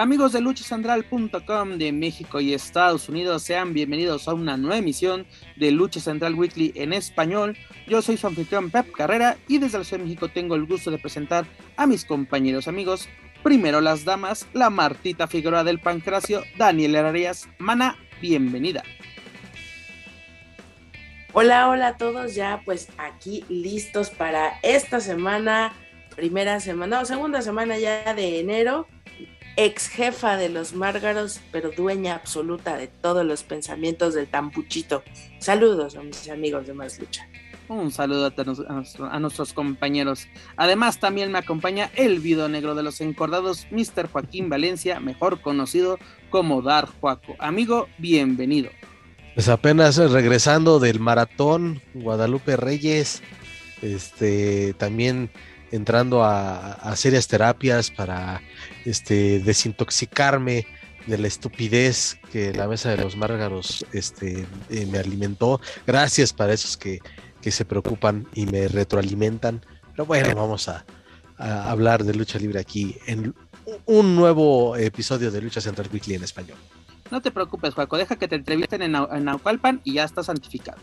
Amigos de luchacentral.com de México y Estados Unidos, sean bienvenidos a una nueva emisión de Lucha Central Weekly en español. Yo soy su anfitrión Pep Carrera y desde la Ciudad de México tengo el gusto de presentar a mis compañeros amigos. Primero las damas, la Martita Figueroa del Pancracio, Daniel Arias. Mana, bienvenida. Hola, hola a todos, ya pues aquí listos para esta semana, primera semana o segunda semana ya de enero ex jefa de los Márgaros, pero dueña absoluta de todos los pensamientos del Tampuchito. Saludos a mis amigos de Más Lucha. Un saludo a, nuestros compañeros. Además, también me acompaña el video negro de los encordados, Mr. Joaquín Valencia, mejor conocido como Dar Juaco. Amigo, bienvenido. Pues apenas regresando del maratón, Guadalupe Reyes, este, también entrando a, serias terapias para este, desintoxicarme de la estupidez que la mesa de los márgaros este, eh, me alimentó. Gracias para esos que, se preocupan y me retroalimentan. Pero bueno, vamos a, hablar de lucha libre aquí en un nuevo episodio de Lucha Central Weekly en español. No te preocupes, Juaco, deja que te entrevisten en, en Naucalpan y ya está santificado.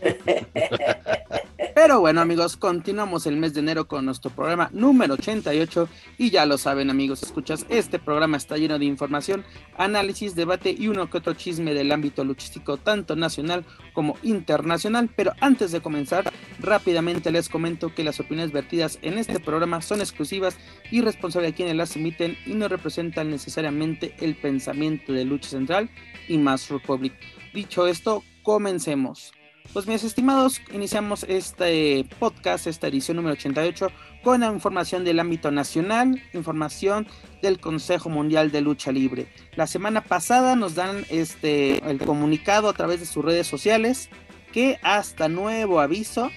Pero bueno amigos, continuamos el mes de enero con nuestro programa número 88 y ya lo saben amigos, escuchas, este programa está lleno de información, análisis, debate y uno que otro chisme del ámbito luchístico tanto nacional como internacional. Pero antes de comenzar, rápidamente les comento que las opiniones vertidas en este programa son exclusivas y responsables de quienes las emiten y no representan necesariamente el pensamiento de Lucha Central y Más Republic. Dicho esto, comencemos. Pues mis estimados, iniciamos este podcast, esta edición número 88, con la información del ámbito nacional, información del Consejo Mundial de Lucha Libre. La semana pasada nos dan este el comunicado a través de sus redes sociales que hasta nuevo aviso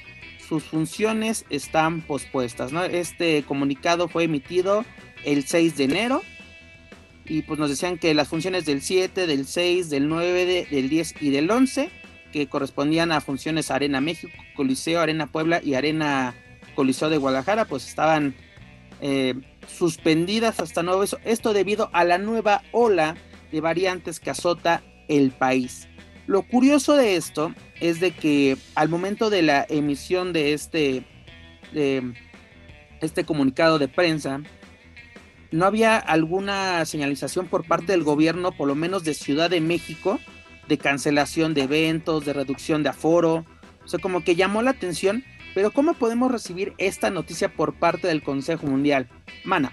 sus funciones están pospuestas. Este comunicado fue emitido el 6 de enero y pues nos decían que las funciones del 7, del 6, del 9, del 10 y del 11 que correspondían a funciones Arena México, Coliseo, Arena Puebla y Arena Coliseo de Guadalajara, pues estaban eh, suspendidas hasta nuevo eso. Esto debido a la nueva ola de variantes que azota el país. Lo curioso de esto es de que al momento de la emisión de este, de este comunicado de prensa, no había alguna señalización por parte del gobierno, por lo menos de Ciudad de México, de cancelación de eventos, de reducción de aforo. O sea, como que llamó la atención, pero ¿cómo podemos recibir esta noticia por parte del Consejo Mundial? Mana.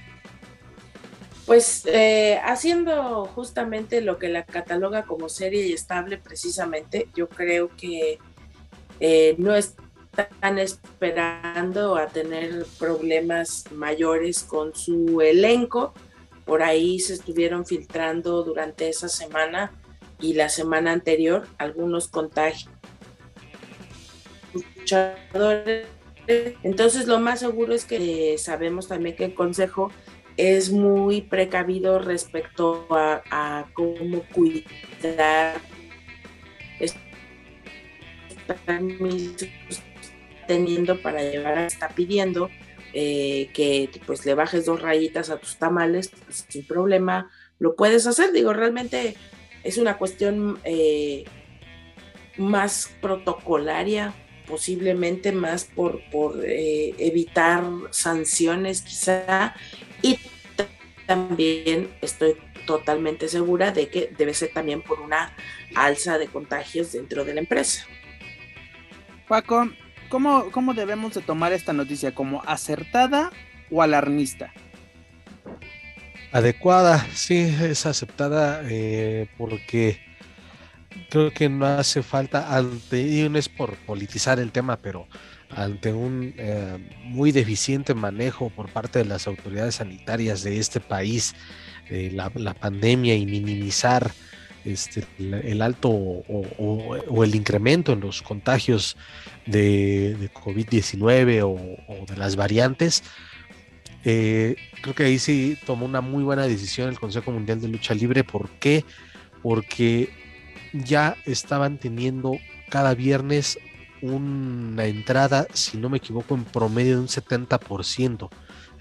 Pues eh, haciendo justamente lo que la cataloga como serie y estable precisamente, yo creo que eh, no están esperando a tener problemas mayores con su elenco. Por ahí se estuvieron filtrando durante esa semana y la semana anterior algunos contagios. Entonces lo más seguro es que sabemos también que el Consejo es muy precavido respecto a, cómo cuidar teniendo para llevar, está pidiendo eh, que pues le bajes dos rayitas a tus tamales pues, sin problema, lo puedes hacer. Digo, realmente es una cuestión eh, más protocolaria, posiblemente más por, por eh, evitar sanciones quizá, y también estoy totalmente segura de que debe ser también por una alza de contagios dentro de la empresa. Paco, ¿cómo, cómo debemos de tomar esta noticia? ¿Como acertada o alarmista? Adecuada, sí, es aceptada eh, porque creo que no hace falta, ante, y no es por politizar el tema, pero ante un eh, muy deficiente manejo por parte de las autoridades sanitarias de este país, de la, pandemia y minimizar este, el, alto o, el incremento en los contagios de, COVID-19 o, de las variantes. Eh, creo que ahí sí tomó una muy buena decisión el Consejo Mundial de Lucha Libre. ¿Por qué? Porque ya estaban teniendo cada viernes una entrada, si no me equivoco, en promedio de un 70%.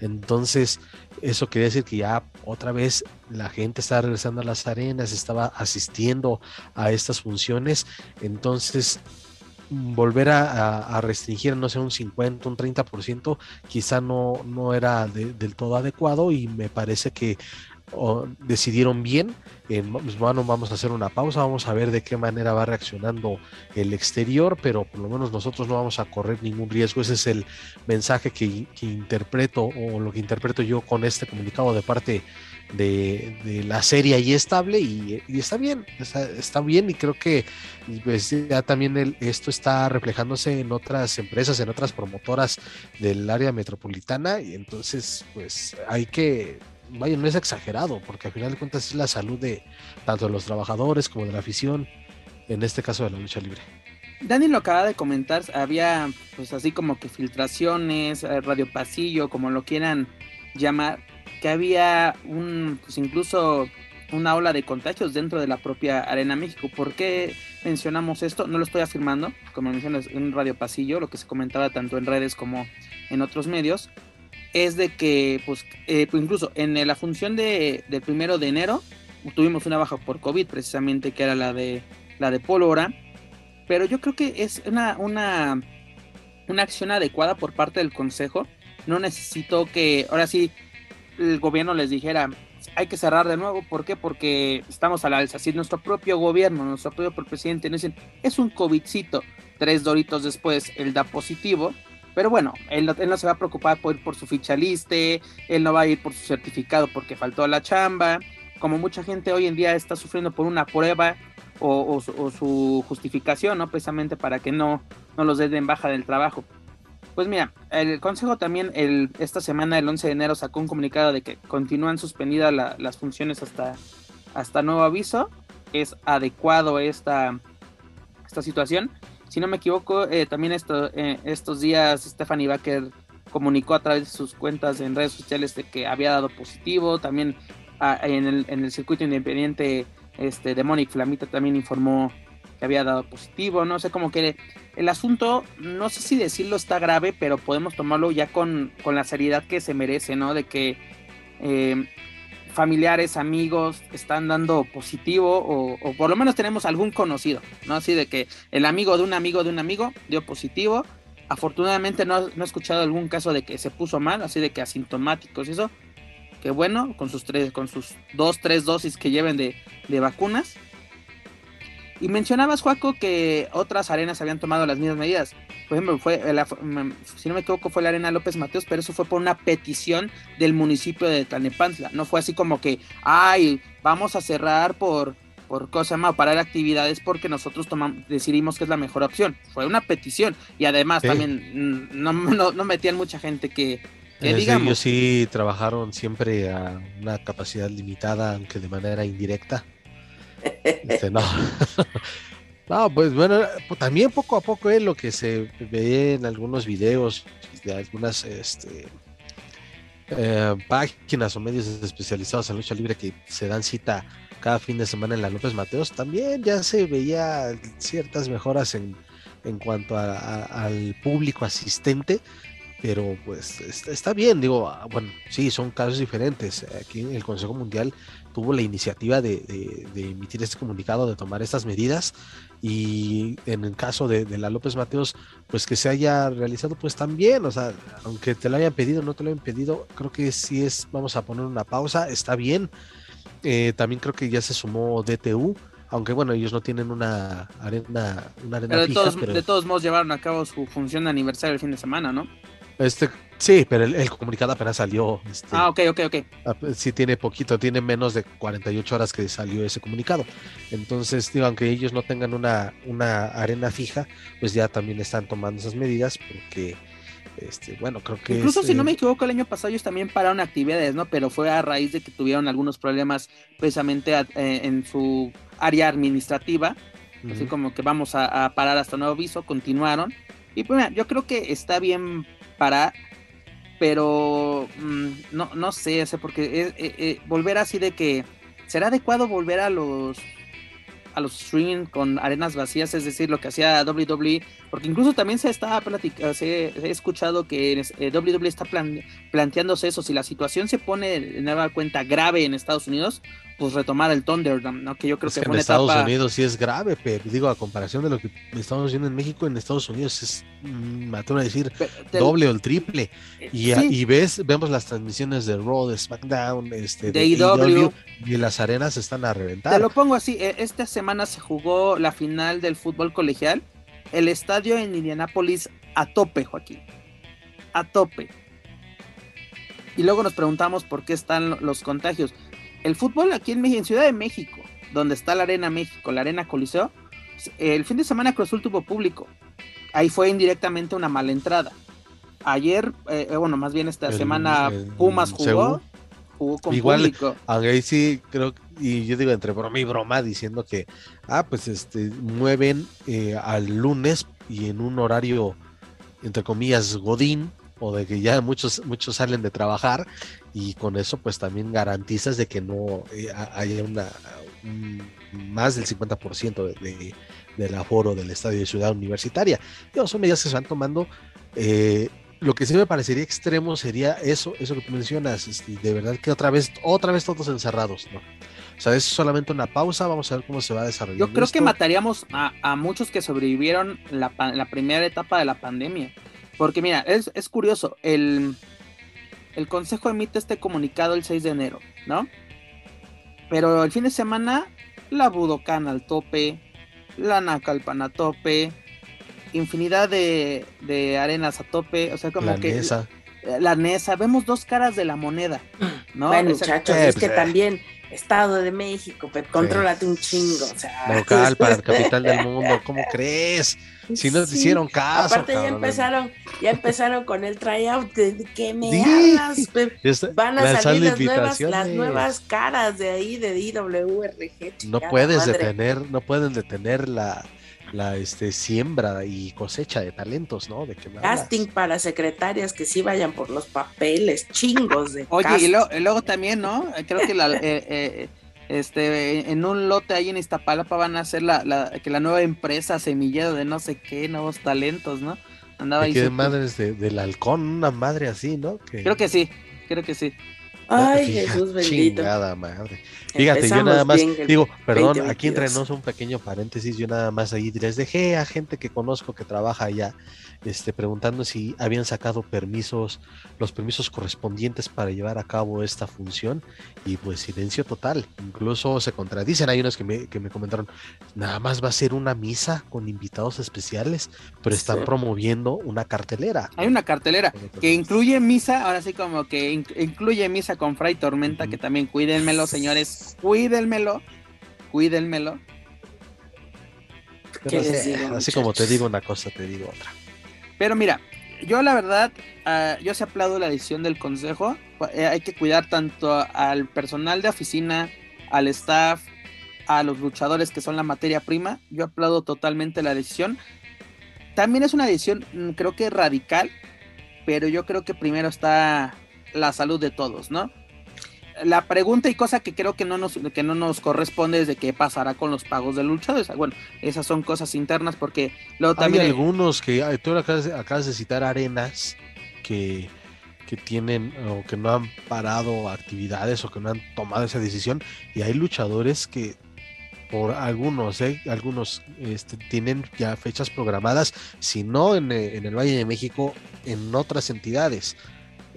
Entonces, eso quiere decir que ya otra vez la gente estaba regresando a las arenas, estaba asistiendo a estas funciones. Entonces, volver a, restringir, no sé, un 50, un 30%, quizá no, no era del todo adecuado y me parece que decidieron bien. Pues, bueno, vamos a hacer una pausa, vamos a ver de qué manera va reaccionando el exterior, pero por lo menos nosotros no vamos a correr ningún riesgo. Ese es el mensaje que, interpreto o lo que interpreto yo con este comunicado de parte la serie y estable y, está bien, está, bien y creo que pues, ya también esto está reflejándose en otras empresas, en otras promotoras del área metropolitana y entonces pues hay que vaya, no es exagerado, porque al final de cuentas es la salud de tanto de los trabajadores como de la afición, en este caso de la lucha libre. Dani lo acaba de comentar, había pues así como que filtraciones, eh, radio pasillo, como lo quieran llamar, que había un, pues incluso una ola de contagios dentro de la propia Arena México. ¿Por qué mencionamos esto? No lo estoy afirmando, como mencionas, en Radio Pasillo, lo que se comentaba tanto en redes como en otros medios, es de que, pues, eh, pues incluso en la función de, del primero de enero tuvimos una baja por COVID, precisamente, que era la de la de Pólvora. Pero yo creo que es una, una, una acción adecuada por parte del Consejo. No necesito que, ahora sí, el gobierno les dijera, hay que cerrar de nuevo. ¿Por qué? Porque estamos a la alza. Si nuestro propio gobierno, nuestro propio presidente nos dicen, es un COVIDcito, tres doritos después, él da positivo pero bueno, él no, se va a preocupar por ir por su ficha liste, él no va a ir por su certificado porque faltó a la chamba. Como mucha gente hoy en día está sufriendo por una prueba o, su justificación, ¿no? Precisamente para que no, no los den baja del trabajo. Pues mira, el Consejo también el, esta semana, el 11 de enero, sacó un comunicado de que continúan suspendidas las funciones hasta, hasta nuevo aviso. Es adecuado esta, esta situación si no me equivoco, eh, también esto, eh, estos días Stephanie Baker comunicó a través de sus cuentas en redes sociales de que había dado positivo. También ah, en, el, circuito independiente, este, Demonic Flamita también informó que había dado positivo. No sé, cómo que el asunto, no sé si decirlo está grave, pero podemos tomarlo ya con, con la seriedad que se merece, ¿no? De que eh, familiares, amigos están dando positivo o, por lo menos tenemos algún conocido, ¿no? Así de que el amigo de un amigo de un amigo dio positivo. Afortunadamente no, no he escuchado algún caso de que se puso mal, así de que asintomáticos y eso. Que bueno, con sus tres, con sus dos, tres dosis que lleven de, de vacunas. Y mencionabas, Juaco, que otras arenas habían tomado las mismas medidas. Por ejemplo, fue si no me equivoco, fue la Arena López Mateos, pero eso fue por una petición del municipio de Tlanepantla. No fue así como que, ay, vamos a cerrar por, por cosa más, parar actividades porque nosotros tomamos, decidimos que es la mejor opción. Fue una petición. Y además también no, no, metían mucha gente que, que digamos. Ellos sí trabajaron siempre a una capacidad limitada, aunque de manera indirecta. No. no, pues bueno, también poco a poco es lo que se ve en algunos videos de algunas este, eh, páginas o medios especializados en lucha libre que se dan cita cada fin de semana en la López Mateos, también ya se veía ciertas mejoras en, en cuanto al público asistente, pero pues está, bien, digo, ah, bueno, sí, son casos diferentes. Aquí en el Consejo Mundial tuvo la iniciativa de, emitir este comunicado, de tomar estas medidas y en el caso de, la López Mateos, pues que se haya realizado pues también, o sea, aunque te lo hayan pedido, no te lo hayan pedido, creo que sí es, vamos a poner una pausa, está bien. Eh, también creo que ya se sumó DTU, aunque bueno, ellos no tienen una arena, una arena pero de, todos, de todos modos llevaron a cabo su función de aniversario el fin de semana, ¿no? Este, sí, pero el, comunicado apenas salió. Este, ah, ok, ok, ok. Sí, tiene poquito, tiene menos de 48 horas que salió ese comunicado. Entonces, digo, aunque ellos no tengan una, una arena fija, pues ya también están tomando esas medidas porque Este, bueno, creo que. Incluso si no eh, me equivoco, el año pasado ellos también pararon actividades, ¿no? Pero fue a raíz de que tuvieron algunos problemas precisamente a- eh, en su área administrativa. Así como que vamos a, a parar hasta nuevo aviso, continuaron. Y pues mira, yo creo que está bien parar, pero mm, no, no sé, o sea, porque es- eh, eh, volver así de que será adecuado volver a los a los streaming con arenas vacías, es decir, lo que hacía WWE, porque incluso también se estaba platicando, se, he escuchado que eh, WWE está plan- planteándose eso, si la situación se pone de nueva cuenta grave en Estados Unidos, pues retomar el Thunderdome, ¿no? Que yo creo Es que, que fue en una Estados etapa... Unidos sí es grave, pero digo, a comparación de lo que estamos viendo en México, en Estados Unidos es, mm, me atrevo a decir, te- doble o el triple. Y, a- sí, y ves, vemos las transmisiones de Raw, de SmackDown, este, De de. AEW, y las arenas están a Te reventar. lo pongo así, eh, esta semana se jugó la final del fútbol colegial, el estadio en Indianápolis a tope, Joaquín, a tope. Y luego nos preguntamos por qué están lo- los contagios. El fútbol aquí en, México, en Ciudad de México, donde está la Arena México, la Arena Coliseo, el fin de semana Cruz Azul tuvo público. Ahí fue indirectamente una mala entrada. Ayer, eh, eh, bueno, más bien esta El- semana el Pumas jugó, Seúl. jugó con Igual, público. Aunque sí creo, y yo digo entre broma y broma, diciendo que, ah, pues este, mueven eh, al lunes y en un horario, entre comillas, godín, o de que ya muchos, muchos salen de trabajar, y con eso pues también garantizas de que no eh, ha- haya una, un- más del 50% de, de- del aforo del estadio de Ciudad Universitaria. Son medidas que se van tomando. eh, lo que sí me parecería extremo sería eso, eso que tú mencionas, este, de verdad que otra vez, otra vez todos encerrados, ¿no? O sea, es solamente una pausa, vamos a ver cómo se va desarrollando. Yo creo que mataríamos a, a muchos que sobrevivieron la, la primera etapa de la pandemia. Porque mira, es, es curioso, el, el Consejo emite este comunicado el 6 de enero, ¿no? Pero el fin de semana, la Budokan al tope, la Nacalpan a tope, infinidad de, de arenas a tope, o sea, como La que Nesa. la Nesa, vemos dos caras de la moneda, ¿no? bueno, muchachos, eh, es que pues, también Estado de México, pero contrólate un chingo, o sea. Local para el capital del mundo, ¿cómo crees? Si no te Sí. hicieron caso. Aparte ya empezaron, ya empezaron con el tryout, ¿de qué me Sí. hablas? Van a salir las nuevas, las nuevas caras de ahí de IWRG. No puedes madre. detener, no pueden detener la, la este, siembra y cosecha de talentos, ¿no? De que? Casting para secretarias que sí vayan por los papeles, chingos de Oye, y, lo- y luego también, ¿no? Creo que la, eh, eh, este, en un lote ahí en Iztapalapa van a hacer la, la- que la nueva empresa semillero de no sé qué, nuevos talentos, ¿no? Andaba ahí. ¿De qué su- madres de- del halcón? Una madre así, ¿no? Creo que sí, creo que sí. Ay, Jesús bendito. Chingada madre. Fíjate, yo nada más, digo, perdón, 2022. aquí entre nos un pequeño paréntesis, yo nada más ahí les dejé a gente que conozco que trabaja allá, este, preguntando si habían sacado permisos, los permisos correspondientes para llevar a cabo esta función, y pues silencio total, incluso se contradicen, hay unos que me, que me comentaron, nada más va a ser una misa con invitados especiales, pero están Sí. promoviendo una cartelera. Hay una cartelera que incluye misa, ahora sí como que in- incluye misa con Fray Tormenta, que también cuídenmelo, señores, cuídenmelo, cuídenmelo. ¿Qué Pero les así- como te digo una cosa, te digo otra. Pero mira, yo la verdad, ah, yo se aplaudo la decisión del consejo. Eh, hay que cuidar tanto al personal de oficina, al staff, a los luchadores que son la materia prima. Yo aplaudo totalmente la decisión. También es una decisión, mm, creo que radical, pero yo creo que primero está la salud de todos, ¿no? La pregunta y cosa que creo que no nos, que no nos corresponde es de qué pasará con los pagos de luchadores. Bueno, esas son cosas internas porque luego Hay también... algunos que, tú acabas de, acabas de citar arenas que, que tienen o que no han parado actividades o que no han tomado esa decisión y hay luchadores que por algunos, ¿eh? algunos este, tienen ya fechas programadas, si no en, eh, en el Valle de México, en otras entidades.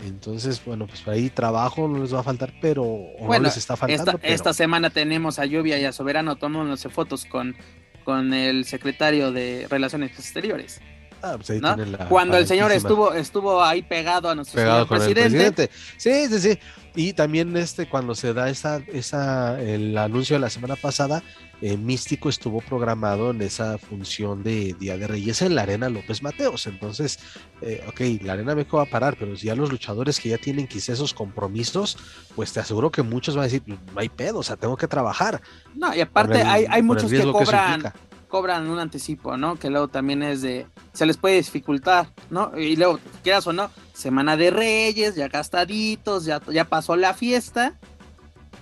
Entonces, bueno, pues por ahí trabajo no les va a faltar, pero o no Bueno, les está faltando. esta, pero- esta semana tenemos a Lluvia y a Soberano tomándose fotos con, con el secretario de Relaciones Exteriores. Ah, pues ahí ¿no? tiene la Cuando el señor estuvo, estuvo ahí pegado a nuestro pegado señor con presidente. el presidente. Sí, sí, sí. Y también este, cuando se da esa, esa, el anuncio de la semana pasada, eh, Místico estuvo programado en esa función de Día de Reyes en la Arena López Mateos. Entonces, eh, ok, la Arena México va a parar, pero si ya los luchadores que ya tienen quizá esos compromisos, pues te aseguro que muchos van a decir, "Pues, no hay pedo, o sea, tengo que trabajar. No, y aparte el- hay, muchos que cobran, cobran un anticipo, ¿no? Que luego también es de, se les puede dificultar, ¿no? Y luego, quieras o no, Semana de Reyes, ya gastaditos, ya, ya pasó la fiesta.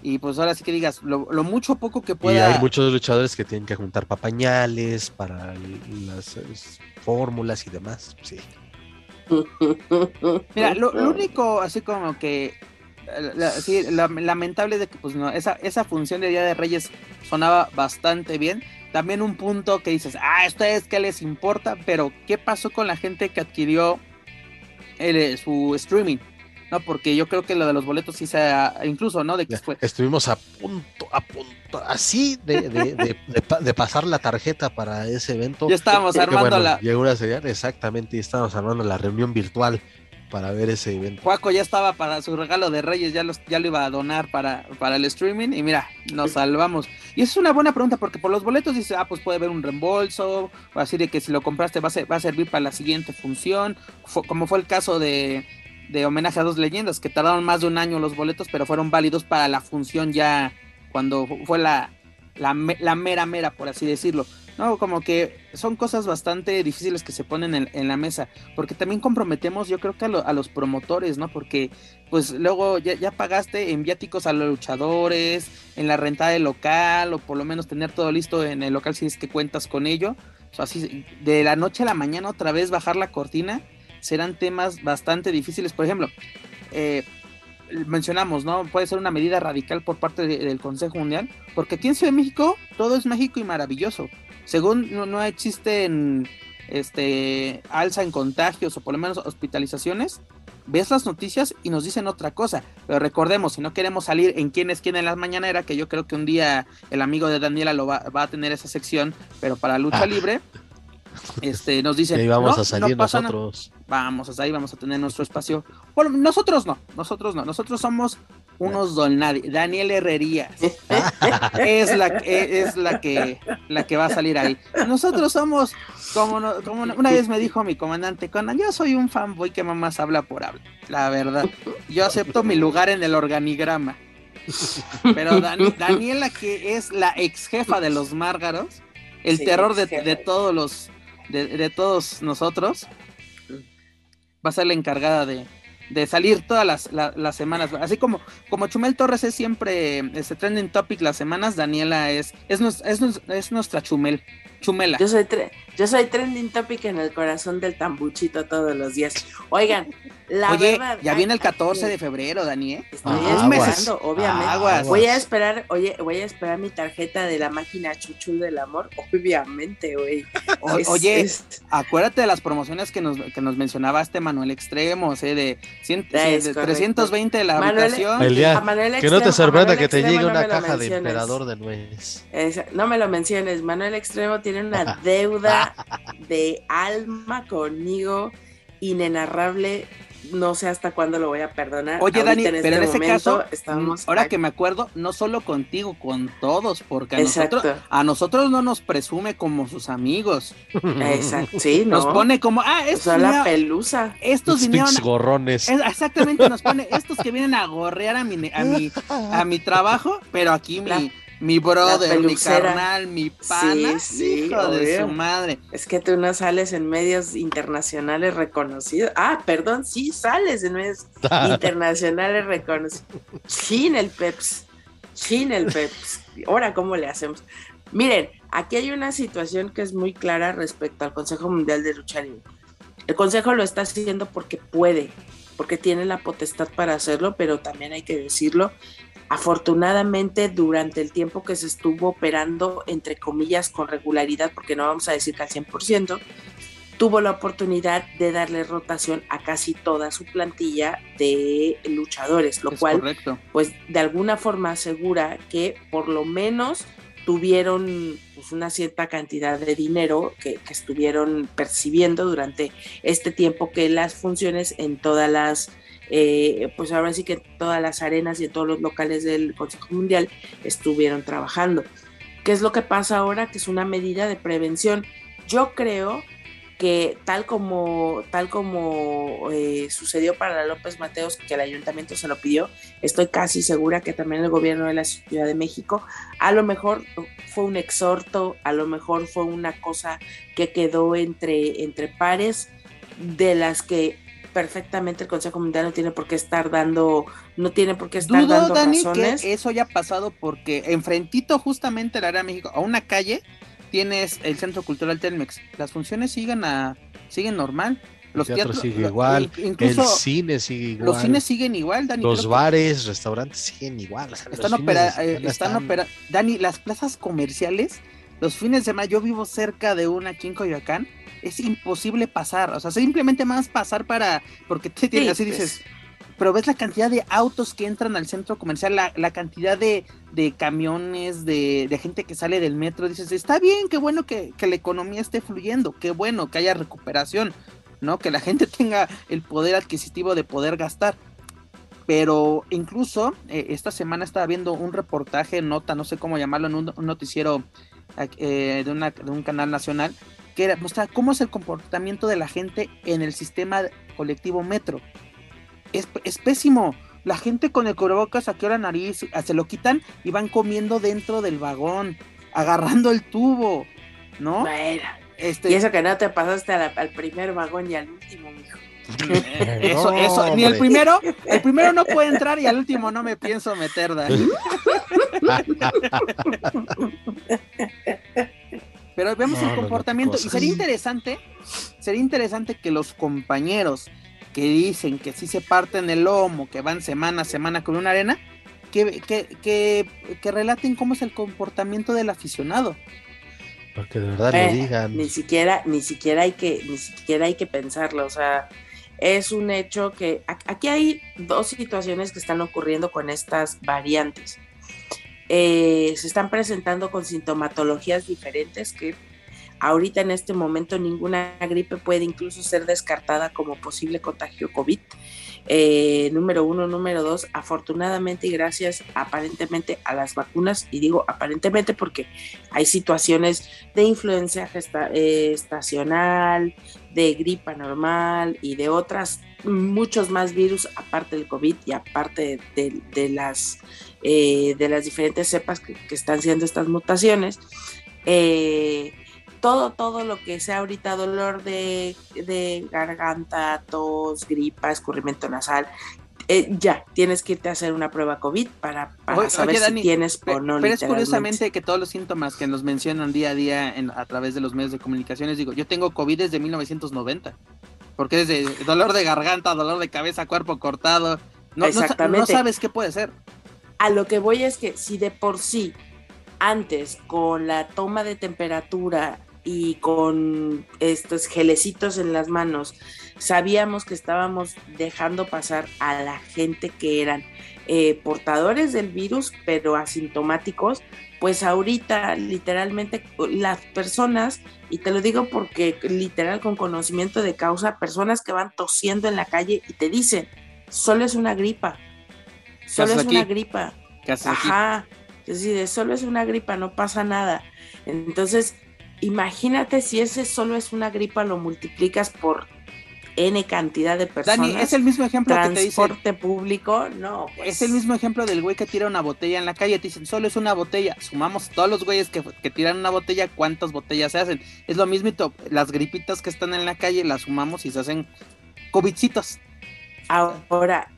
Y pues ahora sí que digas, lo, lo mucho o poco que Y pueda. hay muchos luchadores que tienen que juntar papañales para l- las eh, fórmulas y demás. Sí. Mira, lo, lo único así como que eh, la- sí, la- lamentable de que pues no, esa, esa función de Día de Reyes sonaba bastante bien. También un punto que dices, ah, a ustedes qué les importa, pero ¿qué pasó con la gente que adquirió el, eh, su streaming? No, porque yo creo que lo de los boletos sí se incluso, ¿no? De que fue. Estuvimos a punto, a punto, así de, de- de- de pa- de pasar la tarjeta para ese evento. Ya estábamos Que, armando bueno, la. Llegó una señal, exactamente, y estábamos armando la reunión virtual para ver ese evento. Juaco ya estaba para su regalo de Reyes, ya, los, ya lo iba a donar para, para el streaming y mira, nos salvamos. Y eso es una buena pregunta porque por los boletos dice, ah, pues puede haber un reembolso, o así de que si lo compraste va a, ser- va a servir para la siguiente función, Fue- como fue el caso de, de homenaje a dos leyendas, que tardaron más de un año los boletos, pero fueron válidos para la función ya cuando fu- fue la, la, me- la mera mera, por así decirlo. No, como que son cosas bastante difíciles que se ponen en, la mesa, porque también comprometemos, yo creo que a, a los promotores, ¿no? Porque pues luego ya, ya pagaste en viáticos a los luchadores, en la rentada del local, o por lo menos tener todo listo en el local si es que cuentas con ello. Así, de la noche a la mañana otra vez bajar la cortina, serán temas bastante difíciles. Por ejemplo, eh, mencionamos, ¿no? Puede ser una medida radical por parte de- del Consejo Mundial, porque aquí en Ciudad de México todo es mágico y maravilloso. Según no, no existen este alza en contagios o por lo menos hospitalizaciones, ves las noticias y nos dicen otra cosa. Pero recordemos, si no queremos salir en quién es quién en la mañanera, que yo creo que un día el amigo de Daniela lo va, va a tener esa sección, pero para lucha Ah. libre, este, nos dicen. Y ahí vamos "No, a salir no pasa nada". nosotros. Vamos, hasta ahí vamos a tener nuestro espacio. Bueno, nosotros no, nosotros no, nosotros somos unos don nadie. Daniel Herrerías es la que es la que la que va a salir ahí. Nosotros somos como, no- como una vez me dijo mi comandante Conan, yo soy un fanboy que mamás habla por habla, la verdad. Yo acepto mi lugar en el organigrama. Pero Dani- Daniela que es la ex jefa de los Márgaros, el Sí, terror de todos los de, de todos nosotros, va a ser la encargada de, de salir todas las, la- las semanas. Así como, como Chumel Torres es siempre este trending topic las semanas, Daniela es, es, es, es nuestra Chumel. Chumela. Yo soy, yo soy trending topic en el corazón del tambuchito todos los días. Oigan, la Oye, verdad. ya viene el ay, 14 ay, de febrero, Dani, ¿eh? Estoy Ah, esperando, aguas. obviamente. Aguas. Voy a esperar, oye, voy a esperar mi tarjeta de la máquina chuchu del amor, obviamente, güey. Es- oye, es- acuérdate de las promociones que nos, que nos mencionaba este Manuel Extremos, ¿eh? De, de correcto. 320 de la Manuel- habitación. El día- a Manuel Que no te Extremo- sorprenda Manuel que te Extremo llegue no una caja de emperador de nuez. Esa- no me lo menciones, Manuel Extremo tiene una deuda de alma conmigo inenarrable. No sé hasta cuándo lo voy a perdonar. Oye, Ahorita Dani, en pero en este ese momento caso, estamos mm, ahora aquí. que me acuerdo, no solo contigo, con todos, porque a Exacto. nosotros, a nosotros no nos presume como sus amigos. Exacto, sí, ¿no? Nos pone como, ah, estos, Son la vinieron- pelusa. estos vinieron, gorrones. es- exactamente, nos pone estos que vienen a gorrear a mi, a mi, a mi trabajo, pero aquí La- mi brother, mi carnal, mi pana, Sí, sí, hijo de su madre. Es que tú no sales en medios internacionales reconocidos. Ah, perdón, sí sales en medios internacionales reconocidos. Sin el PEPS. Sin el PEPS. Ahora, ¿cómo le hacemos? Miren, aquí hay una situación que es muy clara respecto al Consejo Mundial de Lucha Libre. El Consejo lo está haciendo porque puede, porque tiene la potestad para hacerlo, pero también hay que decirlo. Afortunadamente, durante el tiempo que se estuvo operando, entre comillas, con regularidad, porque no vamos a decir que al 100%, tuvo la oportunidad de darle rotación a casi toda su plantilla de luchadores, lo Es cual correcto. pues de alguna forma asegura que por lo menos tuvieron pues, una cierta cantidad de dinero que, estuvieron percibiendo durante este tiempo que las funciones en todas las, eh, pues ahora sí que todas las arenas y todos los locales del Consejo Mundial estuvieron trabajando. ¿Qué es lo que pasa ahora? Que es una medida de prevención. Yo creo que tal como, tal como eh, sucedió para López Mateos, que el ayuntamiento se lo pidió, estoy casi segura que también el gobierno de la Ciudad de México, a lo mejor fue un exhorto, a lo mejor fue una cosa que quedó entre, entre pares, de las que perfectamente el Consejo Mundial no tiene por qué estar dando, no tiene por qué estar dando razones. Que eso haya pasado porque enfrentito justamente el área de México, a una calle, tienes el Centro Cultural Telmex. Las funciones siguen a siguen normal. Los el teatro sigue igual, incluso el cine sigue igual. Los cines siguen igual, Dani. Los bares, restaurantes siguen igual. están operando, están, Dani, las plazas comerciales, los fines de semana, yo vivo cerca de una aquí en Coyoacán, es imposible pasar, o sea, simplemente más pasar para, porque te, sí, así pues. dices, pero ves la cantidad de autos que entran al centro comercial, la, cantidad de, camiones, de, gente que sale del metro, dices, está bien, qué bueno que, la economía esté fluyendo, qué bueno que haya recuperación, ¿no? Que la gente tenga el poder adquisitivo de poder gastar. Pero incluso eh, esta semana estaba viendo un reportaje, nota, no sé cómo llamarlo, en un, noticiero eh, de, de un canal nacional, que era, mostraba cómo es el comportamiento de la gente en el sistema colectivo metro es, pésimo. La gente con el cubrebocas a qué hora nariz se lo quitan y van comiendo dentro del vagón, agarrando el tubo, ¿no? Bueno, este... Y eso que no te pasaste al primer vagón y al último, mijo. Eso, eso, ni el primero, el primero no puede entrar y al último no me pienso meter, Dani. Pero vemos el comportamiento y sería interesante, sería interesante que los compañeros que dicen que sí se parten el lomo, que van semana a semana con una arena, que, que, que, relaten cómo es el comportamiento del aficionado. Porque de verdad lo eh, digan. Ni siquiera, ni siquiera hay que, ni siquiera hay que pensarlo. O sea, es un hecho que aquí hay dos situaciones que están ocurriendo con estas variantes. Eh, se están presentando con sintomatologías diferentes que Ahorita en este momento ninguna gripe puede incluso ser descartada como posible contagio COVID. Eh, número uno, número dos, afortunadamente y gracias aparentemente a las vacunas, y digo aparentemente porque hay situaciones de influencia eh, estacional, de gripa normal y de otras, muchos más virus aparte del COVID y aparte de, las, eh, de las diferentes cepas que, están siendo estas mutaciones. Eh, todo, todo lo que sea ahorita dolor de, garganta, tos, gripa, escurrimiento nasal, eh, ya, tienes que irte a hacer una prueba COVID para, saber si tienes o no. Pero es curiosamente que todos los síntomas que nos mencionan día a día a través de los medios de comunicaciones, digo, yo tengo COVID desde 1990, porque es de dolor de garganta, dolor de cabeza, cuerpo cortado, no, Exactamente. no sabes qué puede ser. A lo que voy es que si de por sí antes con la toma de temperatura y con estos gelecitos en las manos, sabíamos que estábamos dejando pasar a la gente que eran eh, portadores del virus, pero asintomáticos, pues ahorita literalmente las personas, y te lo digo porque literal con conocimiento de causa, personas que van tosiendo en la calle y te dicen, solo es una gripa, solo es una gripa. Ajá, es decir, solo es una gripa, no pasa nada. Entonces, imagínate si ese solo es una gripa, lo multiplicas por N cantidad de personas. Dani, es el mismo ejemplo que te dice. Transporte público, no. Pues. Es el mismo ejemplo del güey que tira una botella en la calle. Te dicen, solo es una botella. Sumamos todos los güeyes que, tiran una botella, ¿cuántas botellas se hacen? Es lo mismo, las gripitas que están en la calle las sumamos y se hacen covidcitos. Ahora,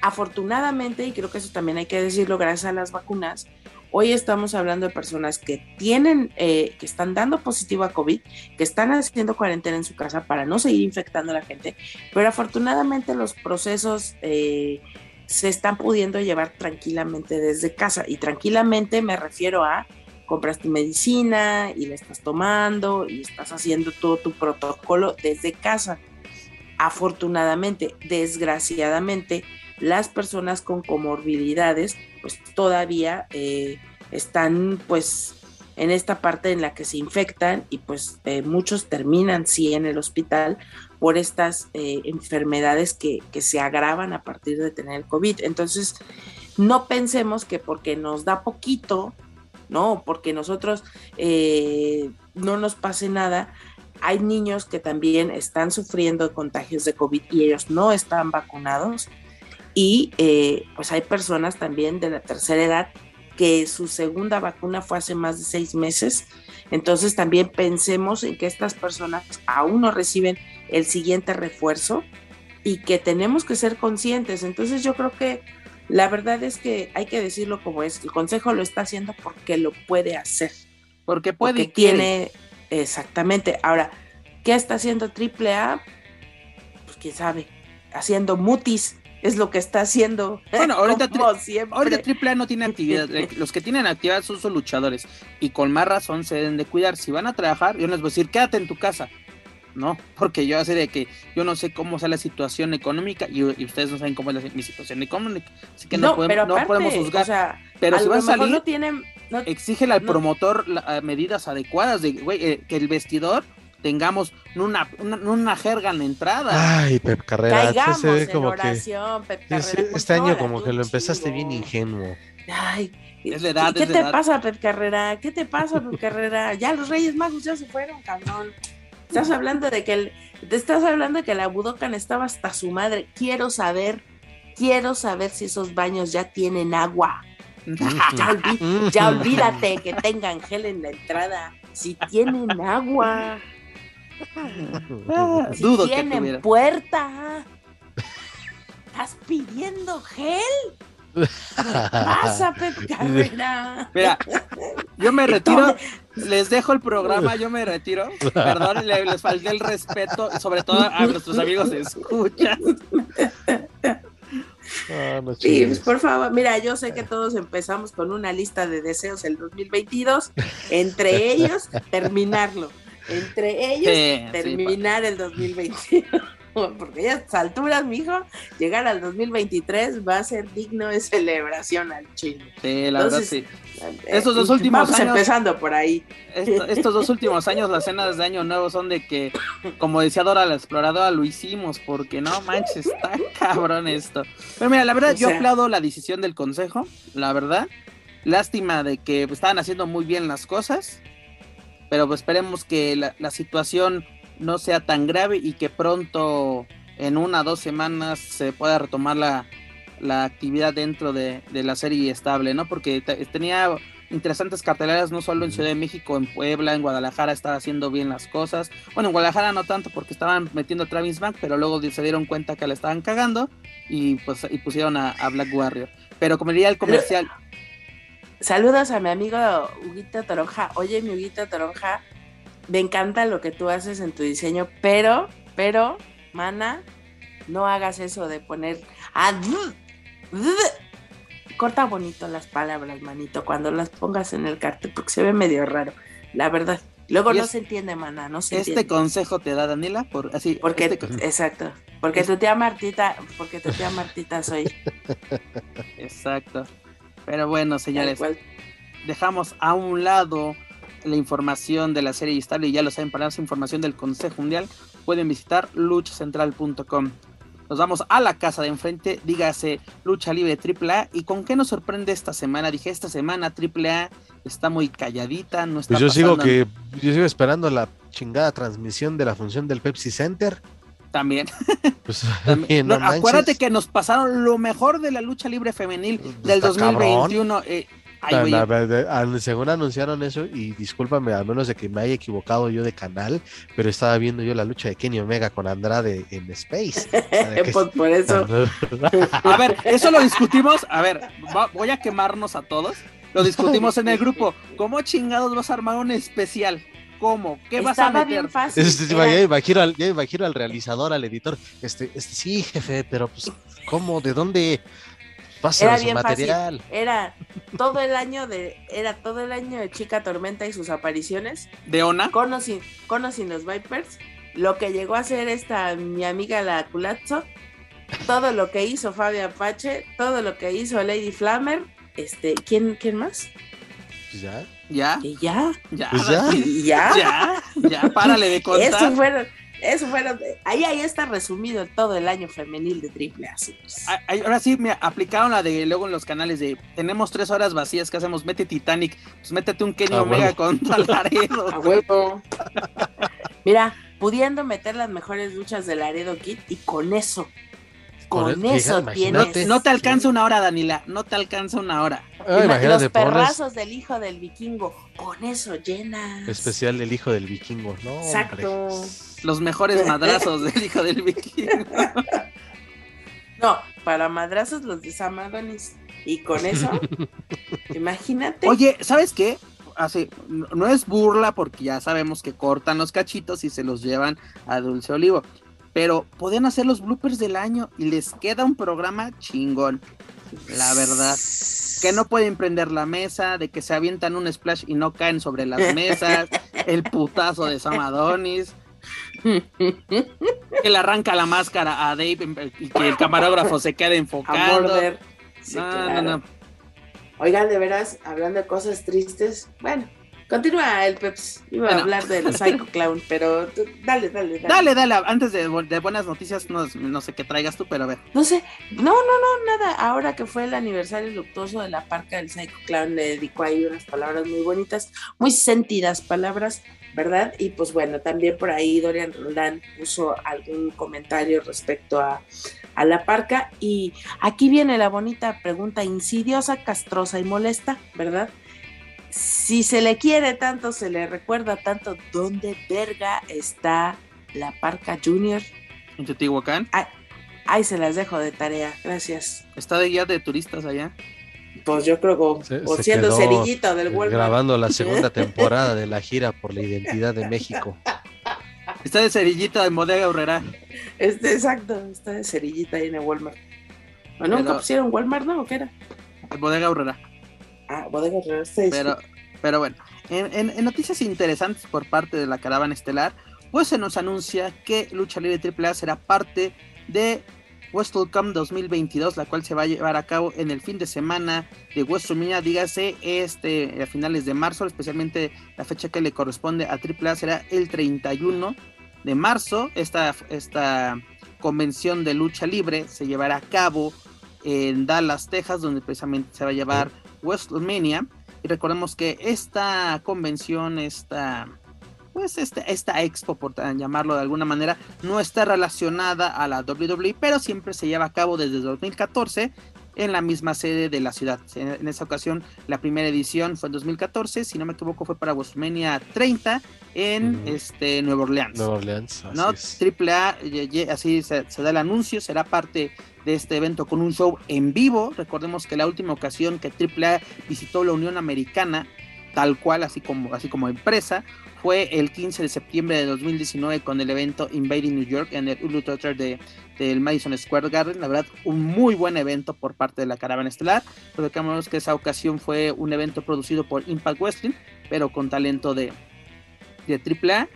afortunadamente, y creo que eso también hay que decirlo, gracias a las vacunas, Hoy estamos hablando de personas que tienen, eh, que están dando positivo a COVID, que están haciendo cuarentena en su casa para no seguir infectando a la gente, pero afortunadamente los procesos eh, se están pudiendo llevar tranquilamente desde casa. Y tranquilamente me refiero a compras tu medicina y la estás tomando y estás haciendo todo tu protocolo desde casa. Afortunadamente, desgraciadamente, las personas con comorbilidades pues todavía eh, están pues en esta parte en la que se infectan y pues eh, muchos terminan sí en el hospital por estas eh, enfermedades que, que, se agravan a partir de tener el COVID. Entonces, no pensemos que porque nos da poquito, ¿no? Porque nosotros no nos pase nada, hay niños que también están sufriendo contagios de COVID y ellos no están vacunados. Y pues hay personas también de la tercera edad que su segunda vacuna fue hace más de seis meses. Entonces también pensemos en que estas personas aún no reciben el siguiente refuerzo y que tenemos que ser conscientes. Entonces yo creo que la verdad es que hay que decirlo como es. El Consejo lo está haciendo porque lo puede hacer. Porque puede porque tiene, exactamente. Ahora, ¿qué está haciendo AAA? Pues quién sabe, haciendo mutis es lo que está haciendo. Bueno, ahorita, siempre. ahorita AAA no tiene actividad. Los que tienen actividad son sus luchadores. Y con más razón se deben de cuidar. Si van a trabajar, yo les voy a decir, quédate en tu casa. No, porque yo sé de que yo no sé cómo está la situación económica y, ustedes no saben cómo es mi situación económica. Así que no, podemos, no podemos juzgar. pero si van a salir, no tienen, exígele al promotor medidas adecuadas de, güey, eh, que el vestidor tengamos una, una, jerga en la entrada. Ay, Pep Carrera, se ve como oración, que Pep Carrera, este año como que lo empezaste bien ingenuo. Ay, es la edad, ¿qué te pasa, Pep Carrera? ¿Qué te pasa, Pep Carrera? Ya los Reyes Magos ya se fueron, cabrón. Estás hablando de que el, te estás hablando de que la Budokan estaba hasta su madre. Quiero saber, quiero saber si esos baños ya tienen agua. ya olvídate que tengan gel en la entrada. Si tienen agua. Si Dudo tienen puerta. ¿Estás pidiendo gel? pasa, Pep Carrera? Mira, yo me retiro, les dejo el programa, yo me retiro. Perdón, les falté el respeto, sobre todo a nuestros amigos de escucha. Ah, sí, pues, por favor, mira, yo sé que todos empezamos con una lista de deseos el 2022, entre ellos terminarlo entre ellos terminar el 2021. Porque a estas alturas, mijo, llegar al 2023 va a ser digno de celebración al chino. Sí, la verdad sí. Eh, estos dos últimos años. empezando por ahí. estos dos últimos años, las cenas de Año Nuevo son de que, como decía Dora la Exploradora, lo hicimos, porque no manches, está cabrón esto. Pero mira, la verdad, yo aplaudo la decisión del consejo, la verdad. Lástima de que estaban haciendo muy bien las cosas pero pues esperemos que la, situación no sea tan grave y que pronto, en una o dos semanas, se pueda retomar la, actividad dentro de, la serie estable, ¿no? Porque tenía interesantes carteleras no solo en Ciudad de México, en Puebla, en Guadalajara estaba haciendo bien las cosas. Bueno, en Guadalajara no tanto porque estaban metiendo a Travis Bank, pero luego se dieron cuenta que le estaban cagando y pues y pusieron a, a Black Warrior. Pero como diría el comercial, Saludos a mi amigo Huguito Toronja. Oye, mi Huguito Toronja, me encanta lo que tú haces en tu diseño, pero, pero, mana, no hagas eso de poner. Ah, corta bonito las palabras, manito, cuando las pongas en el cartel, porque se ve medio raro, la verdad. Luego no se entiende, mana, no se Este consejo te da Daniela por así. Porque, este exacto. Porque tu tía Martita, porque tu tía Martita soy. Exacto. Pero bueno, señores, dejamos a un lado la información de la serie estable y ya lo saben, para más información del Consejo Mundial pueden visitar luchacentral.com. Nos vamos a la casa de enfrente, dígase Lucha Libre AAA. ¿Y con qué nos sorprende esta semana? Dije, esta semana AAA está muy calladita, no está pues yo sigo que yo sigo esperando la chingada transmisión de la función del Pepsi Center. También. Pues, acuérdate que nos pasaron lo mejor de la lucha libre femenil pues, del 2021. Eh, según anunciaron eso, y discúlpame, a menos de que me haya equivocado yo de canal, pero estaba viendo yo la lucha de Kenny Omega con Andrade en Space. pues por eso. a ver, eso lo discutimos. A ver, voy a quemarnos a todos. Lo discutimos en el grupo. ¿Cómo chingados vas a armar un especial? ¿Cómo? ¿Qué vas a meter? Bien fácil. Este, ya, imagino al, ya imagino al realizador, al editor. Este, este, sí, jefe, pero pues, ¿cómo? ¿De dónde? Pasa era bien material. Fácil. Era todo el año de, era todo el año de Chica Tormenta y sus apariciones. ¿De Ona? Con sin, los Vipers. Lo que llegó a ser esta mi amiga la Culazzo. Todo lo que hizo Fabio Apache, todo lo que hizo Lady Flammer. Este, ¿quién, quién más? Pues ya. ¿Ya? Y ya. ¿Ya? Pues ya. Y ya. ¿Ya? ¿Ya? Párale de contar. Eso fueron, eso fueron, ahí, ahí está resumido todo el año femenil de triple A. Ah, ah, Ahora sí, me aplicaron la de luego en los canales de tenemos tres horas vacías, ¿qué hacemos? Mete Titanic, pues métete un Kenny Ah, Omega huevo. contra Laredo. A huevo. Mira, pudiendo meter las mejores luchas de Laredo Kid y con eso, con, Con el- eso fíjate, tienes imagínate. No te alcanza una hora, Danila, no te alcanza una hora. Ah, imagínate, los pones perrazos del hijo del vikingo, con eso llenas. especial del hijo del vikingo, ¿no? hombre. Exacto. Los mejores madrazos del hijo del vikingo. No, para madrazos los de Sam Adonis. Y con eso, imagínate. Oye, ¿sabes qué? Así, no no es burla porque ya sabemos que cortan los cachitos y se los llevan a Dulce Olivo. Pero podían hacer los bloopers del año y les queda un programa chingón. La verdad. Que no pueden prender la mesa, de que se avientan un splash y no caen sobre las mesas, el putazo de Sam Adonis, que le arranca la máscara a Dave y que el camarógrafo se quede a enfocando. morder. Sí, No, claro. no, no. Oigan, de veras, hablando de cosas tristes, bueno, continúa el Peps. Iba Bueno. a hablar del Psycho Clown, pero tú- dale, dale, dale. Dale, dale, antes de, bu- de buenas noticias, no, no sé qué traigas tú, pero a ver. No sé, no, no, no, nada. Ahora que fue el aniversario luctuoso de la parca del Psycho Clown, le dedicó ahí unas palabras muy bonitas, muy sentidas palabras, ¿verdad? Y pues bueno, también por ahí Dorian Roldán puso algún comentario respecto a, a la parca. Y aquí viene la bonita pregunta insidiosa, castrosa y molesta, ¿verdad? Si se le quiere tanto, se le recuerda tanto, ¿dónde verga está la parca Junior? En Teotihuacán, Ahí se las dejo de tarea, gracias. está de guía de turistas allá. Pues yo creo que Se- o se siendo cerillito del Walmart. Grabando la segunda temporada de la gira por la identidad de México. Está de cerillito en Bodega Urrera. Este, exacto, está de cerillita ahí en el Walmart. ¿O nunca Pero- pusieron Walmart, no? ¿O qué era? En Bodega Urrera. Ah, bodega Herrera, este, Pero, pero bueno, en, en- en noticias interesantes por parte de la caravana estelar, pues se nos anuncia que Lucha Libre AAA será parte de WrestleCom 2022, la cual se va a llevar a cabo en el fin de semana de WrestleMania, dígase, este, a finales de marzo, especialmente la fecha que le corresponde a AAA será el 31 de marzo. Esta, esta convención de lucha libre se llevará a cabo en Dallas, Texas, donde precisamente se va a llevar WrestleMania. Y recordemos que esta convención, esta, pues esta, esta expo, por llamarlo de alguna manera, no está relacionada a la WWE, pero siempre se lleva a cabo desde 2014 en la misma sede de la ciudad. En, esa ocasión, la primera edición fue en 2014, si no me equivoco, fue para WrestleMania 30 en este, Nueva Orleans. Nueva Orleans. así ¿no? es. Triple A, así se, se da el anuncio, será parte de este evento con un show en vivo. Recordemos que la última ocasión que Triple A visitó la Unión Americana, tal cual, así como, así como empresa, fue el 15 de septiembre de 2019 con el evento Invading New York en el Hulu Theater de, del Madison Square Garden. La verdad, un muy buen evento por parte de la Caravana Estelar. Recordemos que esa ocasión fue un evento producido por Impact Wrestling, pero con talento de, de AAA.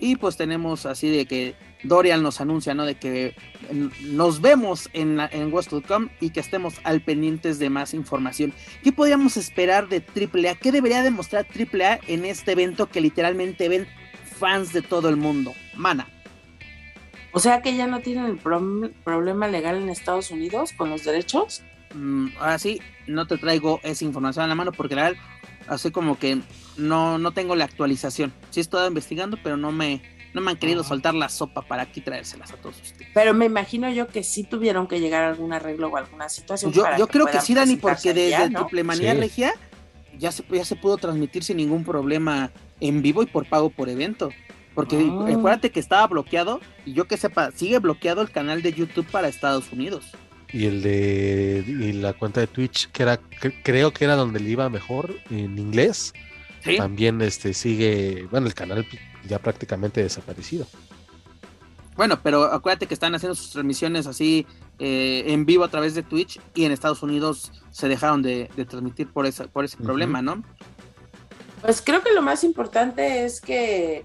Y pues tenemos así de que Dorian nos anuncia, ¿no? De que nos vemos en, la- en WrestleCom y que estemos al pendientes de más información. ¿Qué podríamos esperar de AAA? ¿Qué debería demostrar AAA en este evento que literalmente ven fans de todo el mundo? Mana. O sea que ya no tienen el problema legal en Estados Unidos con los derechos. Mm, ahora sí, no te traigo esa información a la mano porque la verdad, así como que no, no tengo la actualización. Sí he estado investigando, pero no me, no me han querido soltar la sopa para aquí traérselas a todos ustedes. Pero me imagino yo que sí tuvieron que llegar a algún arreglo o alguna situación. Yo, para yo creo que sí, Dani, porque desde allá, ¿no? Triple Manía Sí. Regia ya se, ya se pudo transmitir sin ningún problema en vivo y por pago por evento. Porque Ah. acuérdate que estaba bloqueado y yo que sepa, sigue bloqueado el canal de YouTube para Estados Unidos. Y el de y la cuenta de Twitch, que era, cre- creo que era donde le iba mejor en inglés, Sí. también este sigue, bueno, el canal ya prácticamente desaparecido. Bueno, pero acuérdate que están haciendo sus transmisiones así eh, en vivo a través de Twitch y en Estados Unidos se dejaron de, de transmitir por, esa, por ese problema, ¿no? Pues creo que lo más importante es que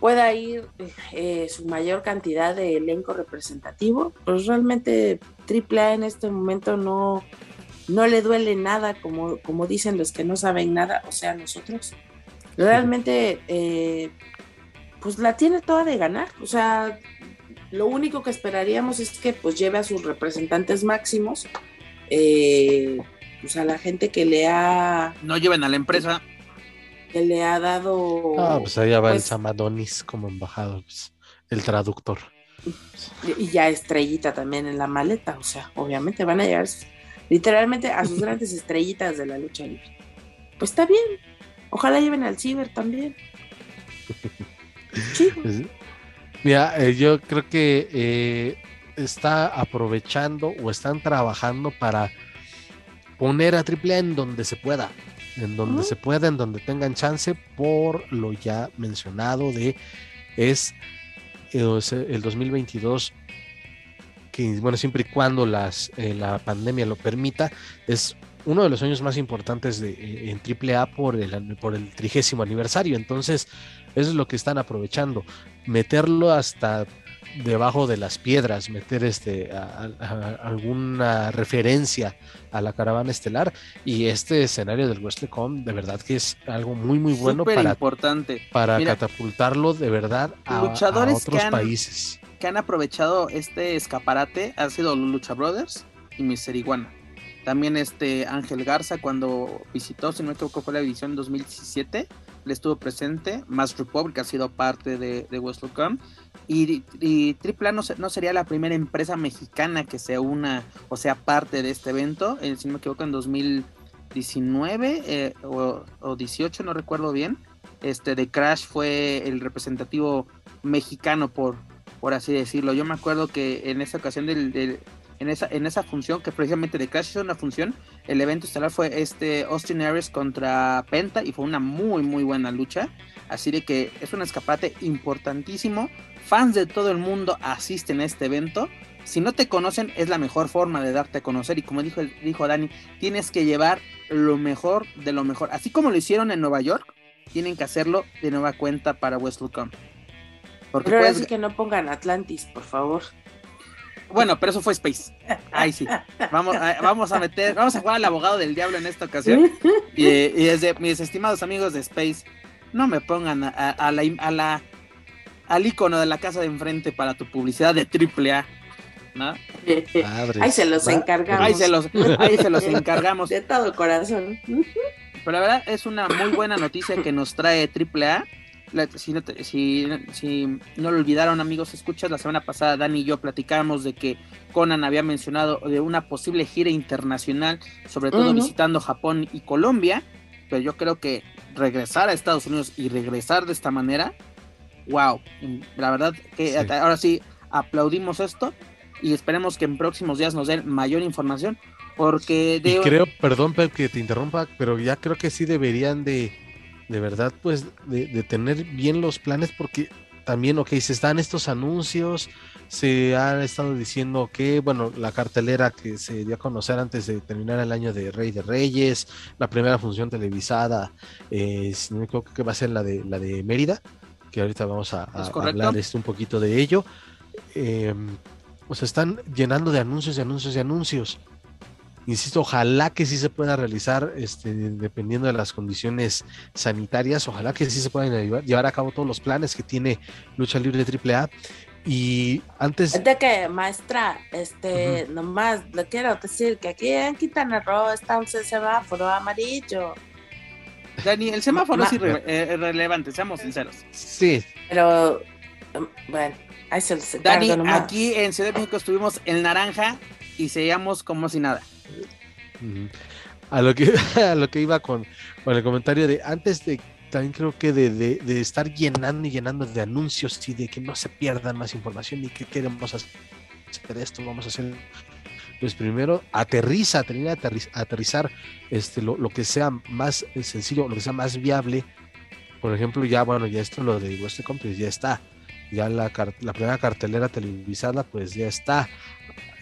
pueda ir eh, su mayor cantidad de elenco representativo. Pues realmente AAA en este momento no, no le duele nada, como, como dicen los que no saben nada, o sea, nosotros. Realmente, eh, pues la tiene toda de ganar. O sea, lo único que esperaríamos es que pues lleve a sus representantes máximos, eh, pues a la gente que le ha... No lleven a la empresa. Que le ha dado... Ah, pues allá va el pues, Samadonis como embajador, pues, el traductor. y ya estrellita también en la maleta, o sea, obviamente van a llegar literalmente a sus grandes estrellitas de la lucha libre. Pues está bien, ojalá lleven al ciber también. Pues, Mira, eh, yo creo que eh, está aprovechando o están trabajando para poner a AAA en donde se pueda, en donde se pueda, en donde tengan chance, por lo ya mencionado de es eh, el 2022 que bueno siempre y cuando las eh, la pandemia lo permita es uno de los años más importantes de, eh, en AAA por el por el trigésimo aniversario entonces eso es lo que están aprovechando meterlo hasta debajo de las piedras, meter este a- a- a- alguna referencia a la caravana estelar y este escenario del WrestleCon de verdad que es algo muy muy bueno Súper para, importante. para Mira, catapultarlo de verdad a, luchadores que otros han- países. que han aprovechado este escaparate han sido Lucha Brothers y Mister Iguana. También este Ángel Garza cuando visitó, si no me equivoco, fue la edición 2017, le estuvo presente. Más Republic ha sido parte de, de. Y, y AAA no, no sería la primera empresa mexicana que se una o sea parte de este evento. eh, si no me equivoco, en 2019 eh, o, o 18, no recuerdo bien. Este de Crash fue el representativo mexicano por, por así decirlo. Yo me acuerdo que en esa ocasión del- en esa en esa función que precisamente de Crash hizo una función, el evento estelar fue este Austin Aries contra Penta y fue una muy muy buena lucha. Así de que es un escaparate importantísimo. Fans de todo el mundo asisten a este evento. Si no te conocen, es la mejor forma de darte a conocer. Y como dijo, dijo Dani, tienes que llevar lo mejor de lo mejor. Así como lo hicieron en Nueva York, tienen que hacerlo de nueva cuenta para WrestleCon. Porque Pero ahora puedes, sí que no pongan Atlantis, por favor. Bueno, pero eso fue Space. Ahí sí. Vamos a, vamos a meter, vamos a jugar al abogado del diablo en esta ocasión. Y, y desde mis estimados amigos de Space, no me pongan a, a- a la, a la- al icono de la casa de enfrente para tu publicidad de AAA. ¿no? Madres. Ahí se los encargamos. Ahí se los, ahí se los encargamos. De todo corazón. Pero la verdad es una muy buena noticia que nos trae AAA. La- si, no te- si, si no lo olvidaron, amigos, escuchas, la semana pasada Dani y yo platicamos de que Conan había mencionado de una posible gira internacional, sobre todo visitando Japón y Colombia. Pero yo creo que regresar a Estados Unidos y regresar de esta manera, wow, la verdad que Sí. ahora sí aplaudimos esto y esperemos que en próximos días nos den mayor información. Porque Y de, creo, perdón Pep, que te interrumpa, pero ya creo que sí deberían de, de verdad, pues, de, de tener bien los planes, porque también, ok, se están estos anuncios, se han estado diciendo que, bueno, la cartelera que se dio a conocer antes de terminar el año de Rey de Reyes, la primera función televisada, eh, si no me equivoco, que va a ser la de, la de Mérida, que ahorita vamos a, a hablar este, un poquito de ello. Eh, o sea, están llenando de anuncios y anuncios y anuncios. Insisto, ojalá que sí se pueda realizar, este, dependiendo de las condiciones sanitarias, ojalá que sí se puedan llevar, llevar a cabo todos los planes que tiene Lucha Libre AAA. Y antes, De que, maestra, este, nomás le quiero decir que aquí en Quintana Roo está un semáforo amarillo. Dani, el semáforo Ma- es irre- eh, irrelevante, seamos sinceros. sí, Pero, um, bueno, ahí se los Dani, nomás. aquí en Ciudad de México estuvimos en naranja y seguíamos como si nada. A lo que, a lo que iba con, con el comentario de antes de también creo que de, de- estar llenando y llenando de anuncios y de que no se pierdan más información y que queremos hacer esto, vamos a hacer. Pues primero aterriza, aterriz- aterrizar este, lo, lo que sea más sencillo, lo que sea más viable. Por ejemplo, ya bueno, ya esto lo de Western pues ya está. Ya la, la primera cartelera televisada, pues ya está.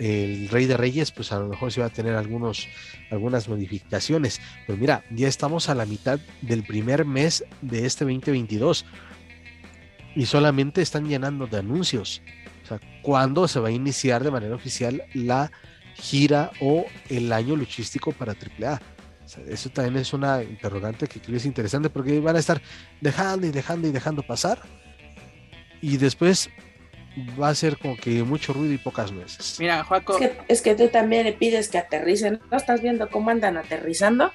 El Rey de Reyes, pues a lo mejor se va a tener algunos, algunas modificaciones. Pero mira, ya estamos a la mitad del primer mes de este 2022 y solamente están llenando de anuncios. O sea, ¿cuándo se va a iniciar de manera oficial la gira o el año luchístico para AAA. O eso también es una interrogante que creo es interesante porque van a estar dejando y dejando y dejando pasar. Y después va a ser como que mucho ruido y pocas nueces. Mira, Juaco. Es que, es que tú también le pides que aterricen. ¿No estás viendo cómo andan aterrizando?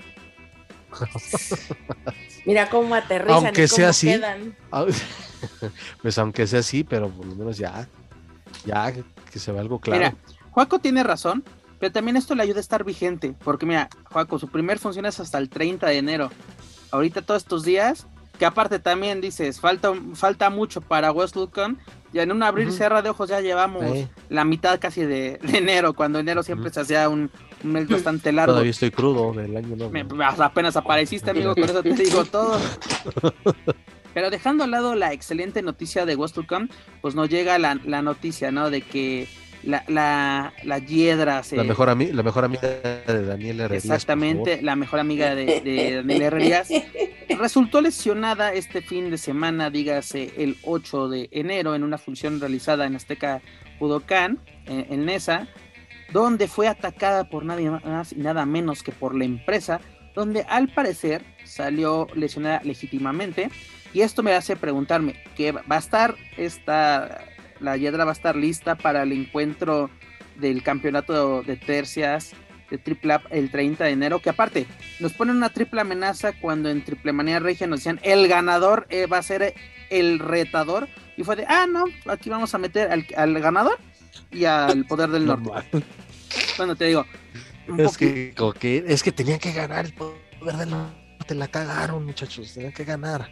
Mira cómo aterrizan Aunque y sea cómo así. quedan. pues aunque sea así, pero por lo menos ya, ya que se ve algo claro. Mira, Juaco tiene razón, pero también esto le ayuda a estar vigente. Porque mira, Juaco, su primer función es hasta el 30 de enero. Ahorita todos estos días, que aparte también dices, falta, falta mucho para WrestleCon. Ya en un abrir y Ujú. cerrar de ojos ya llevamos la mitad casi de, de enero, cuando enero siempre se hacía un, un mes bastante largo. todavía estoy crudo del año nuevo. Me- apenas apareciste, amigo, con eso te digo todo. Pero dejando al lado la excelente noticia de WrestleCon, pues nos llega la, la noticia, ¿no? De que la, la, la Hiedra se... La mejor, ami- la mejor amiga de Daniel Herrerías. Exactamente, la mejor amiga de, de Daniel Herrerías resultó lesionada este fin de semana, dígase el 8 de enero, en una función realizada en Azteca Budokan, en, en Nesa, donde fue atacada por nadie más y nada menos que por la empresa, donde al parecer salió lesionada legítimamente. Y esto me hace preguntarme, ¿qué va a estar esta, la Hiedra va a estar lista para el encuentro del campeonato de tercias de Triple A el 30 de enero? Que aparte, nos ponen una triple amenaza cuando en Triple Manía Regia nos decían, el ganador eh, va a ser el retador. Y fue de, ah, no, aquí vamos a meter al, al ganador y al poder del No norte. mames. Bueno, te digo, Es que, que, es que tenían que ganar el poder del norte. La cagaron, muchachos. Tenían que ganar.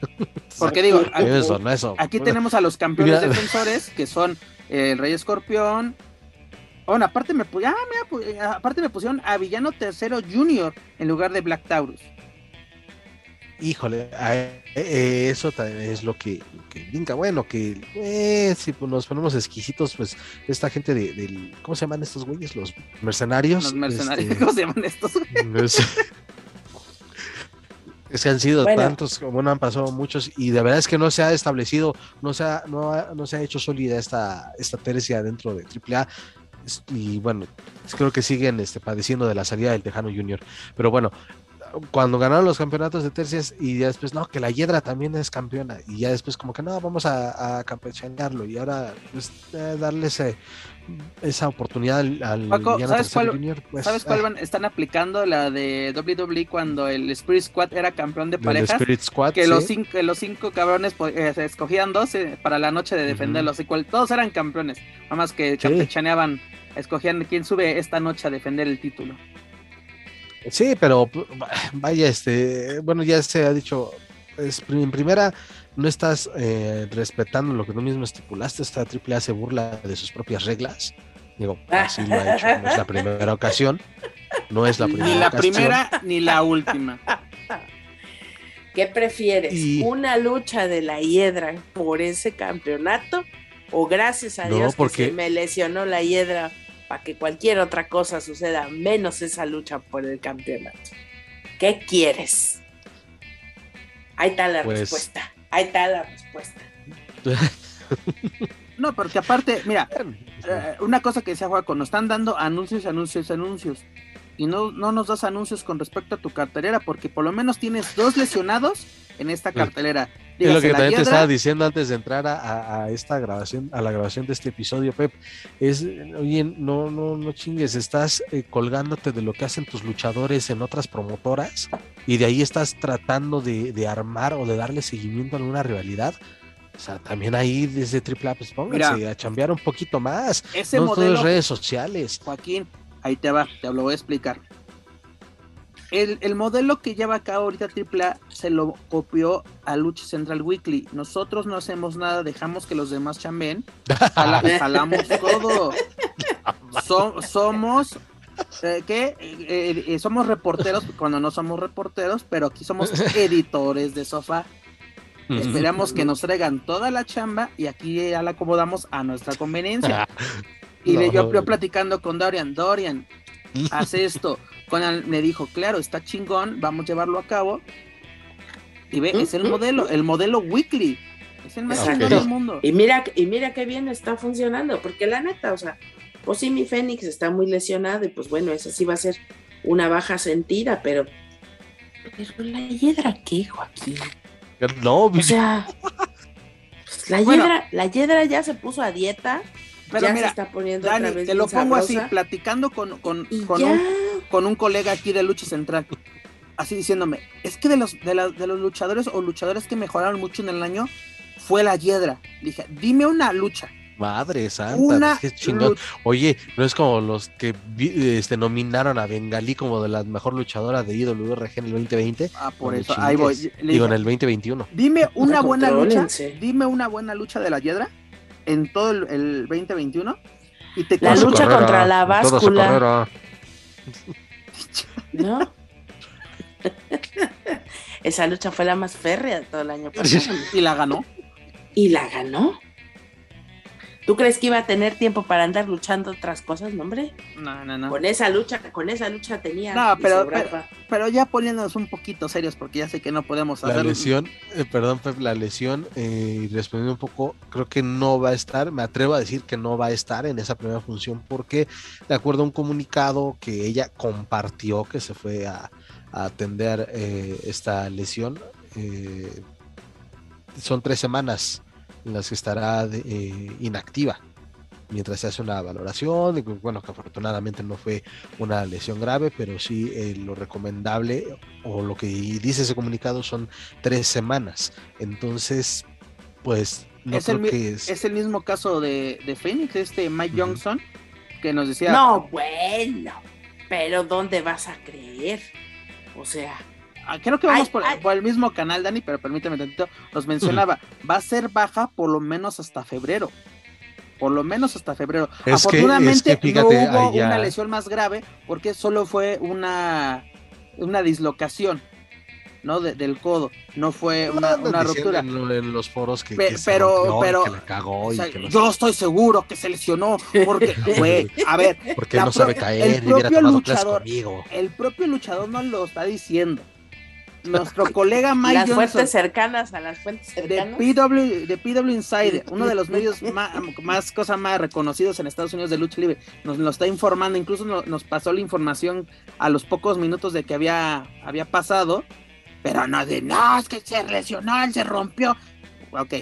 porque digo, aquí, Eso, no eso. aquí tenemos a los campeones Mira. defensores, que son eh, el Rey Escorpión. Bueno, aparte me, pu- ah, mira, pu- aparte me pusieron a Villano Tercero Junior en lugar de Black Taurus. Híjole, a- eh, eso también es lo que, que brinca. Bueno, que eh, si pues, nos ponemos exquisitos, pues esta gente de, del. ¿Cómo se llaman estos güeyes? Los mercenarios. Los mercenarios, este, ¿cómo se llaman estos? es, es que han sido Bueno. tantos, bueno, han pasado muchos, y de verdad es que no se ha establecido, no se ha, no ha- no se ha hecho sólida esta, esta tercia dentro de AAA. Y bueno, creo que siguen este, padeciendo de la salida del Tejano Junior. Pero bueno, cuando ganaron los campeonatos de tercias y ya después, no, que la Hiedra también es campeona. Y ya después como que no, vamos a, a campechanearlo y ahora pues, eh, darle ese- esa oportunidad al, al Paco, ¿sabes cuál- Junior. Pues, ¿Sabes cuál van- están aplicando? La de WWE cuando el Spirit Squad era campeón de parejas. Spirit Squad, que sí. los cinco, los cinco cabrones pues, eh, escogían dos eh, para la noche de defenderlos. Y cual, todos eran campeones. Nada más que campechaneaban, escogían quién sube esta noche a defender el título. Sí, pero vaya, este, bueno, ya se ha dicho, es, en primera, no estás eh, respetando lo que tú mismo estipulaste, esta AAA se burla de sus propias reglas. Digo, así lo ha hecho, no es la primera ocasión, no es la primera Ni la ocasión. primera ni la última. ¿Qué prefieres? Y- ¿Una lucha de la hiedra por ese campeonato? ¿O gracias a No, Dios porque- que se me lesionó la hiedra para que cualquier otra cosa suceda, menos esa lucha por el campeonato? ¿Qué quieres? Ahí está la Pues- respuesta. Ahí está la respuesta. No, porque aparte, mira, eh, una cosa que decía Juaco, nos están dando anuncios, anuncios, anuncios. Y no, no nos das anuncios con respecto a tu cartelera, porque por lo menos tienes dos lesionados en esta cartelera. Es lo que también te estaba diciendo antes de entrar a, a- a esta grabación, a la grabación de este episodio, Pep. Es, oye, no, no, no chingues, estás eh, colgándote de lo que hacen tus luchadores en otras promotoras y de ahí estás tratando de, de armar o de darle seguimiento a alguna rivalidad. O sea, también ahí desde AAA, pues pónganse Mira. a chambear un poquito más. ese no todo modelo es redes sociales. Joaquín, ahí te va, te lo voy a explicar. El, el modelo que lleva a cabo ahorita AAA se lo copió a Lucha Central Weekly. Nosotros no hacemos nada, dejamos que los demás chambeen. Jala- jalamos todo. So- somos. eh, ¿Qué? Eh, eh, somos reporteros cuando no somos reporteros, pero aquí somos editores de sofá. Esperamos que nos traigan toda la chamba y aquí ya la acomodamos a nuestra conveniencia. Y le- yo, No. yo platicando con Dorian, Dorian, haz esto. Conan me dijo, claro, está chingón, vamos a llevarlo a cabo. Y ve, es el modelo, el modelo weekly. Es el más chingón del mundo. Y mira, y mira qué bien está funcionando, porque la neta, o sea, pues sí, mi Fénix está muy lesionado y pues bueno, esa sí va a ser una baja sentida, pero... Pero la hiedra, ¿qué, Joaquín? No, O sea, pues, la, Bueno. hiedra, la hiedra ya se puso a dieta, Pero ya mira, se está poniendo Dani, otra vez te lo pongo así, platicando con, con, con un, con un colega aquí de Lucha Central. Así diciéndome, es que de los, de, la- de los luchadores o luchadores que mejoraron mucho en el año fue la Hiedra. Dije, dime una lucha. madre santa, Una qué chingón. lucha. Oye, no es como los que este, nominaron a Bengalí como de la mejor luchadora de IWRG en el 2020. Ah, por eso, ahí voy. Digo, dije, en el 2021. Dime una buena lucha. Dime una buena lucha de la Hiedra en todo el, el 2021. Y te La lucha contra la báscula. ¿No? Esa lucha fue la más férrea de todo el año pasado. y la ganó. Y la ganó. ¿Tú crees que iba a tener tiempo para andar luchando otras cosas, no, hombre? No, no, no. Con esa lucha, con esa lucha tenía. No, pero- sobraba. Pero ya poniéndonos un poquito serios, porque ya sé que no podemos La hacer. lesión, eh, perdón, Pep, la lesión, eh, y respondiendo un poco, creo que no va a estar, me atrevo a decir que no va a estar en esa primera función, porque de acuerdo a un comunicado que ella compartió que se fue a, a atender eh, esta lesión, eh, son tres semanas en las que estará de- eh, inactiva mientras se hace una valoración, y bueno, que afortunadamente no fue una lesión grave, pero sí eh, lo recomendable o lo que dice ese comunicado son tres semanas. Entonces, pues no es, el, creo mi- que es... es el mismo caso de, de Phoenix, este Mike. Johnson, que nos decía. No, bueno. Pero ¿dónde vas a creer? O sea, Creo que vamos Ay, por, ay. por el mismo canal, Dani, pero permíteme tantito. Nos mencionaba, va a ser baja por lo menos hasta febrero. Por lo menos hasta febrero. Es que- Afortunadamente es que fíjate, no hubo una lesión más grave porque solo fue una, una dislocación, ¿no? De- del codo. No fue una, una ruptura. En, en los foros que, Pe- que pero- rompió pero- que la cagó O y sea, que no yo estoy seguro que se lesionó porque, güey, a ver, porque la no pro- sabe el caer hubiera propio luchador- conmigo. el propio luchador no lo está diciendo. Nuestro colega Mike las Johnson. fuentes cercanas a las fuentes de cercanas. PW, de PW Insider, uno de los medios más, más cosas más reconocidos en Estados Unidos de lucha libre, nos lo está informando, incluso no- nos pasó la información a los pocos minutos de que había, había pasado, pero no de, no, es que se lesionó, él se rompió. Ok,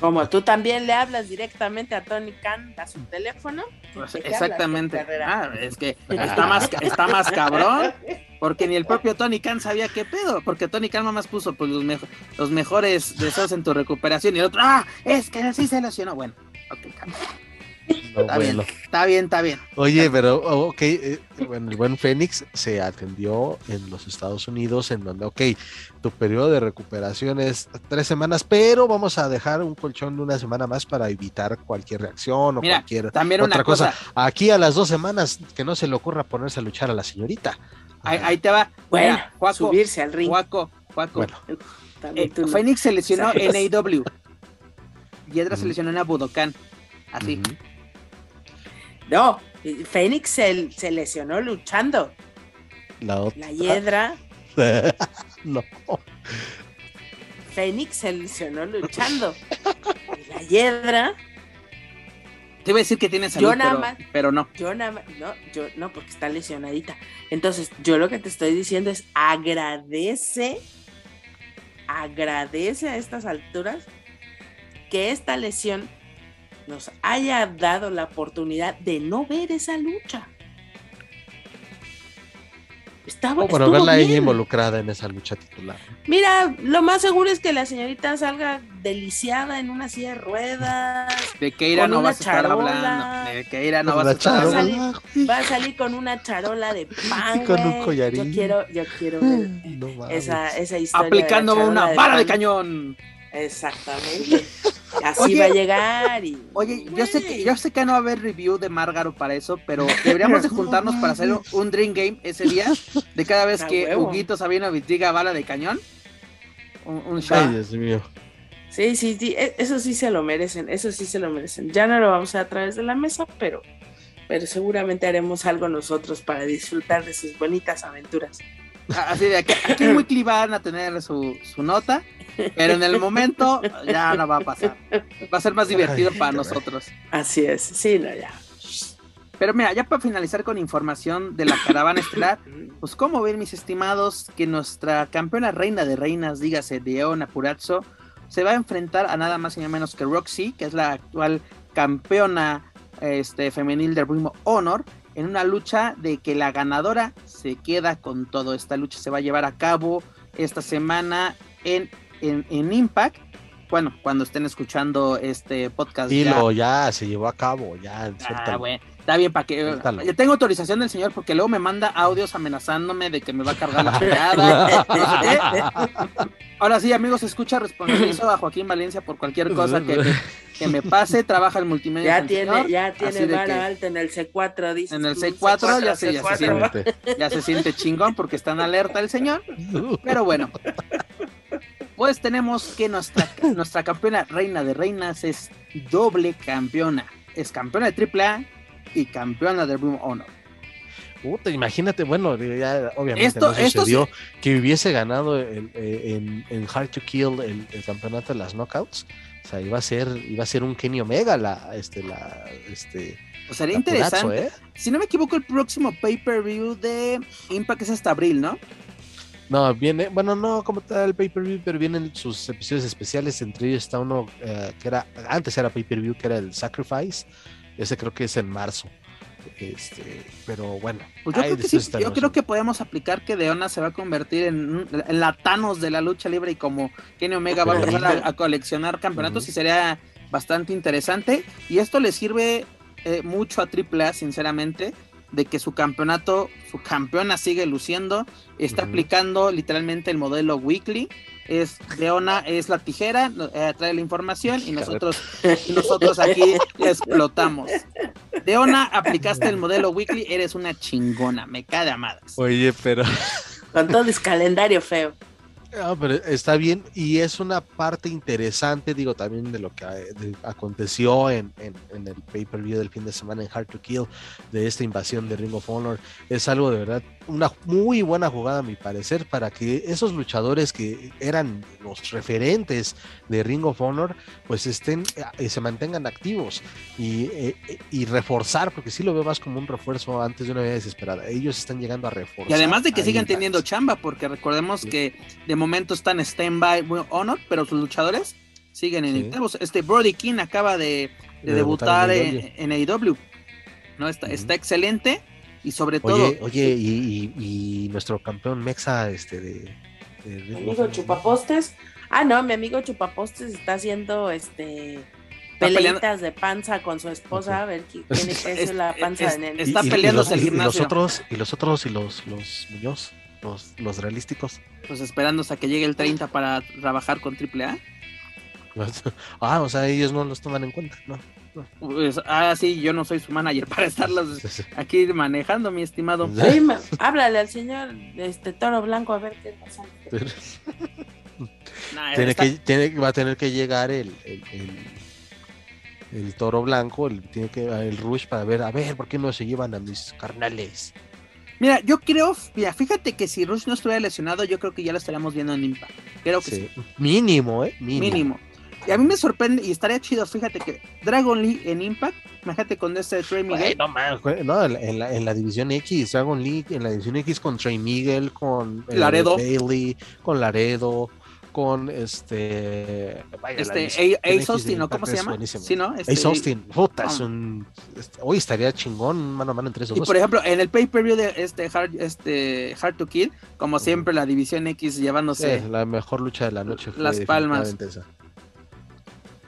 Como tú también le hablas directamente a Tony Khan a su teléfono. pues, ¿de qué hablas, exactamente. Ah, es que está más, está más cabrón, porque ni el propio Tony Khan sabía qué pedo, porque Tony Khan más puso pues, los, mejo- los mejores deseos en tu recuperación y el otro, ah, es que sí se lesionó. Bueno, ok, cabrón. No, Está bien, está bien, está bien. Oye, pero, oh, ok, eh, bueno, el buen Fénix se atendió en los Estados Unidos, en donde, ok, tu periodo de recuperación es tres semanas, pero vamos a dejar un colchón de una semana más para evitar cualquier reacción o Mira, cualquier También otra una cosa, Aquí a las dos semanas, que no se le ocurra ponerse a luchar a la señorita. ahí, ahí te va. Bueno, Mira, subirse al ring. Juaco, Juaco. Bueno, Eh, no. Fénix se lesionó en AW. Yedra se Ujú. lesionó en Budokan. Así. No, Fénix se, se lesionó luchando. la otra. La hiedra, no. Fénix se lesionó luchando. Y la hiedra, Te iba a decir que tiene salud, Yo nada pero, más- pero no. yo nada más, no, yo no, porque está lesionadita. Entonces, yo lo que te estoy diciendo es agradece, agradece a estas alturas que esta lesión nos haya dado la oportunidad de no ver esa lucha. Estaba, O bueno, estuvo verla a ella bien. involucrada en esa lucha titular. Mira, lo más seguro es que la señorita salga deliciada en una silla de ruedas. De Keira no vas a estar charola. hablando. De Keira no vas a estar charola. hablando. Va a salir con una charola de pan. Con un collarín. Yo quiero, yo quiero ver No esa, esa historia. Aplicando de una charola bala de cañón. Exactamente. Así Oye. va a llegar y. Oye, yo sé que yo sé que no va a haber review de Márgaro para eso, pero deberíamos de juntarnos para hacer un- Dream Game ese día, de cada vez A que huevo. Huguito Sabinovich diga bala de cañón. Un, un shot. Ay, Dios mío. Sí, sí, sí, e- eso sí se lo merecen, eso sí se lo merecen. Ya no lo vamos a hacer a través de la mesa, pero, pero seguramente haremos algo nosotros para disfrutar de sus bonitas aventuras. Así de aquí, aquí muy Cli van a tener su, su nota, pero en el momento ya no va a pasar. Va a ser más divertido Ay, para nosotros. Así es, sí, no, ya. Pero mira, ya para finalizar con información de la caravana estelar, pues cómo ven mis estimados que nuestra campeona reina de reinas, dígase Deona Purazzo, se va a enfrentar a nada más y nada menos que Roxy, que es la actual campeona este, femenil de Ring Honor, en una lucha de que la ganadora se queda con todo. Esta lucha se va a llevar a cabo esta semana en, en, Impact. Bueno, cuando estén escuchando este podcast. Dilo, ya, se llevó a cabo, ya. Ah, bueno. Está bien, para que. Yo tengo autorización del señor porque luego me manda audios amenazándome de que me va a cargar la pegada. Ahora sí, amigos, escucha responsabilizo a Joaquín Valencia por cualquier cosa que me, que me pase. Trabaja el multimedia. Ya tiene, ya tiene vara alta en el C4, dice. En el C4, ya, se, ya, se siente, ya se siente chingón porque está en alerta el señor. Pero bueno. Pues tenemos que nuestra, nuestra campeona reina de reinas es doble campeona. Es campeona de AAA y campeona de Room Honor. Puta, imagínate, bueno, ya obviamente esto, no sucedió que hubiese ganado en, en, Hard to Kill el, campeonato de las knockouts. O sea, iba a ser, iba a ser un Kenny Omega la, este, la, este. Pues sería interesante. ¿eh? Si no me equivoco, el próximo pay-per-view de Impact es hasta abril, ¿no? No, viene, bueno, no como tal el pay-per-view, pero vienen sus episodios especiales. Entre ellos está uno eh, que era, antes era pay-per-view, que era el Sacrifice ese creo que es en marzo. Este, pero bueno. Pues yo, creo que, podemos aplicar que Deona se va a convertir en, la Thanos de la lucha libre y como Kenny Omega va a empezar a, coleccionar campeonatos y sería bastante interesante. Y esto le sirve eh, mucho a AAA, sinceramente, de que su campeonato, su campeona sigue luciendo, está aplicando literalmente el modelo weekly es Leona es la tijera, eh, trae la información y nosotros, nosotros aquí explotamos. Leona, aplicaste el modelo weekly, eres una chingona, me cae de amadas. Oye, pero. Con todo el calendario feo. No, pero está bien y es una parte interesante, digo, también de lo que aconteció en, el pay-per-view del fin de semana en Hard to Kill, de esta invasión de Ring of Honor. Es algo de verdad, una muy buena jugada a mi parecer, para que esos luchadores que eran los referentes de Ring of Honor, pues estén y eh, se mantengan activos y, eh, y, reforzar, porque sí lo veo más como un refuerzo antes de una vida desesperada. Ellos están llegando a reforzar. Y además de que sigan teniendo chamba, porque recordemos que de momento están stand-by Honor, pero sus luchadores siguen en el Este Brody King acaba de, debutar, en, AEW. ¿no? Está, está excelente y sobre todo. Oye, y, nuestro campeón Mexa, este de. amigo Chupapostes. Ah, no, mi amigo Chupapostes está haciendo este peleitas de panza con su esposa, a ver quién es, la panza de nene. Está peleando el gimnasio. Y los otros, y los otros, y los, los Muñoz los, realísticos. Pues esperando hasta que llegue el 30 para trabajar con AAA. ah, o sea, ellos no los toman en cuenta, ¿no? Pues, ah, sí, yo no soy su manager para estarlos aquí manejando, mi estimado. háblale al señor este Toro Blanco a ver qué pasa. tiene que, tiene, va a tener que llegar el, el, el, Toro Blanco, el, tiene que el Rush para ver, a ver, ¿por qué no se llevan a mis carnales? Mira, yo creo, mira, fíjate que si Rush no estuviera lesionado, yo creo que ya lo estaríamos viendo en Impact. Creo que sí. Mínimo, ¿eh? Mínimo. Y a mí me sorprende y estaría chido, fíjate que Dragon League en Impact, fíjate con este Trey Miguel. no, man, no en, la, en, la, división X, Dragon League, en la división X con Trey Miguel, con eh, Laredo. Bailey, con Laredo, con este. este Ace Austin, ¿no? ¿Cómo se llama? Sí, ¿no? Este, Ace Austin, puta, es un. Este, hoy estaría chingón mano a mano entre esos y por ejemplo, en el pay-per-view de este Hard, este Hard to Kill, como siempre, la división X llevándose. la mejor lucha de la noche. las palmas.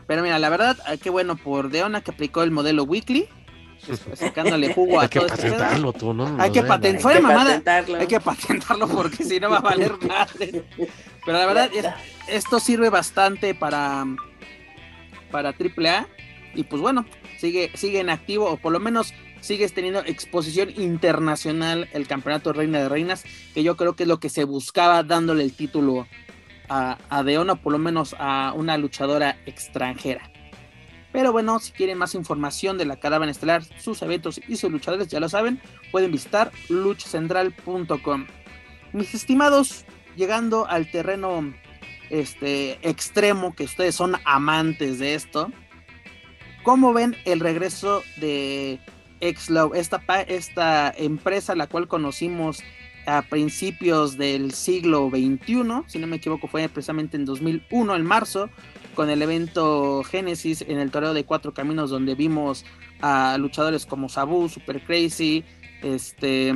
Pero mira, la verdad, ah, qué bueno por Deona que aplicó el modelo weekly sacándole jugo a Hay que este patentarlo tú, ¿no? Hay que, patentarlo. Hay que patentarlo porque si no va a valer madre. Pero la verdad, esto sirve bastante para, para AAA. Y pues bueno, sigue, sigue en activo, o por lo menos sigues teniendo exposición internacional el campeonato Reina de Reinas, que yo creo que es lo que se buscaba dándole el título a, a Deona, por lo menos a una luchadora extranjera. Pero bueno, si quieren más información de la caravana estelar, sus eventos y sus luchadores, ya lo saben, pueden visitar luchacentral.com. Mis estimados, llegando al terreno este, extremo, que ustedes son amantes de esto, ¿cómo ven el regreso de Exlow, esta, esta empresa la cual conocimos a principios del siglo XXI, si no me equivoco fue precisamente en 2001, en marzo, con el evento Génesis en el toreo de Cuatro Caminos, donde vimos a luchadores como Sabu, Super Crazy, este,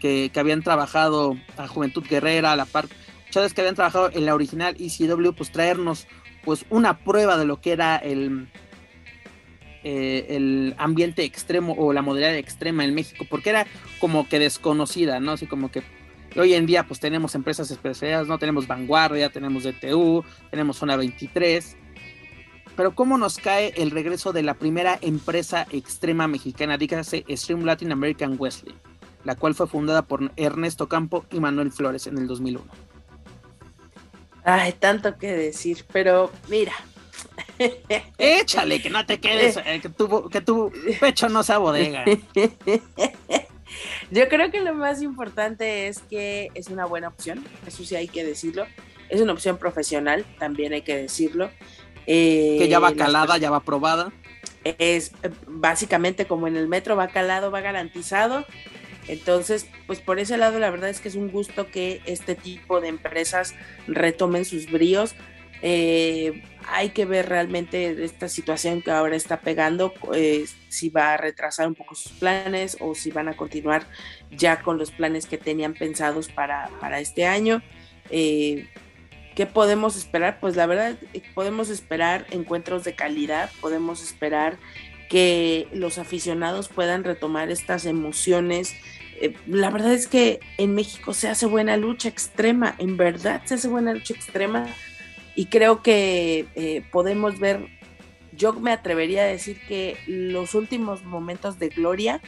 que, que habían trabajado a Juventud Guerrera, a la par, luchadores que habían trabajado en la original ECW, pues traernos pues una prueba de lo que era el, eh, el ambiente extremo o la modalidad extrema en México, porque era como que desconocida, ¿no? Así como que hoy en día pues tenemos empresas especializadas, ¿no? Tenemos Vanguardia, tenemos DTU, tenemos Zona 23. Pero ¿cómo nos cae el regreso de la primera empresa extrema mexicana, dígase Stream Latin American Wesley, la cual fue fundada por Ernesto Campo y Manuel Flores en el 2001? Ay, tanto que decir, pero mira, Échale, que no te quedes, eh, que, tu, que tu pecho no sea bodega. Yo creo que lo más importante es que es una buena opción, eso sí hay que decirlo. Es una opción profesional, también hay que decirlo. Eh, que ya va calada, ya va probada. Es básicamente como en el metro, va calado, va garantizado. Entonces, pues por ese lado, la verdad es que es un gusto que este tipo de empresas retomen sus bríos. Eh, hay que ver realmente esta situación que ahora está pegando, eh, si va a retrasar un poco sus planes o si van a continuar ya con los planes que tenían pensados para, este año. Eh, ¿Qué podemos esperar? Pues la verdad, eh, podemos esperar encuentros de calidad, podemos esperar que los aficionados puedan retomar estas emociones. la verdad es que en México se hace buena lucha extrema, en verdad se hace buena lucha extrema y creo que eh, podemos ver, yo me atrevería a decir que los últimos momentos de gloria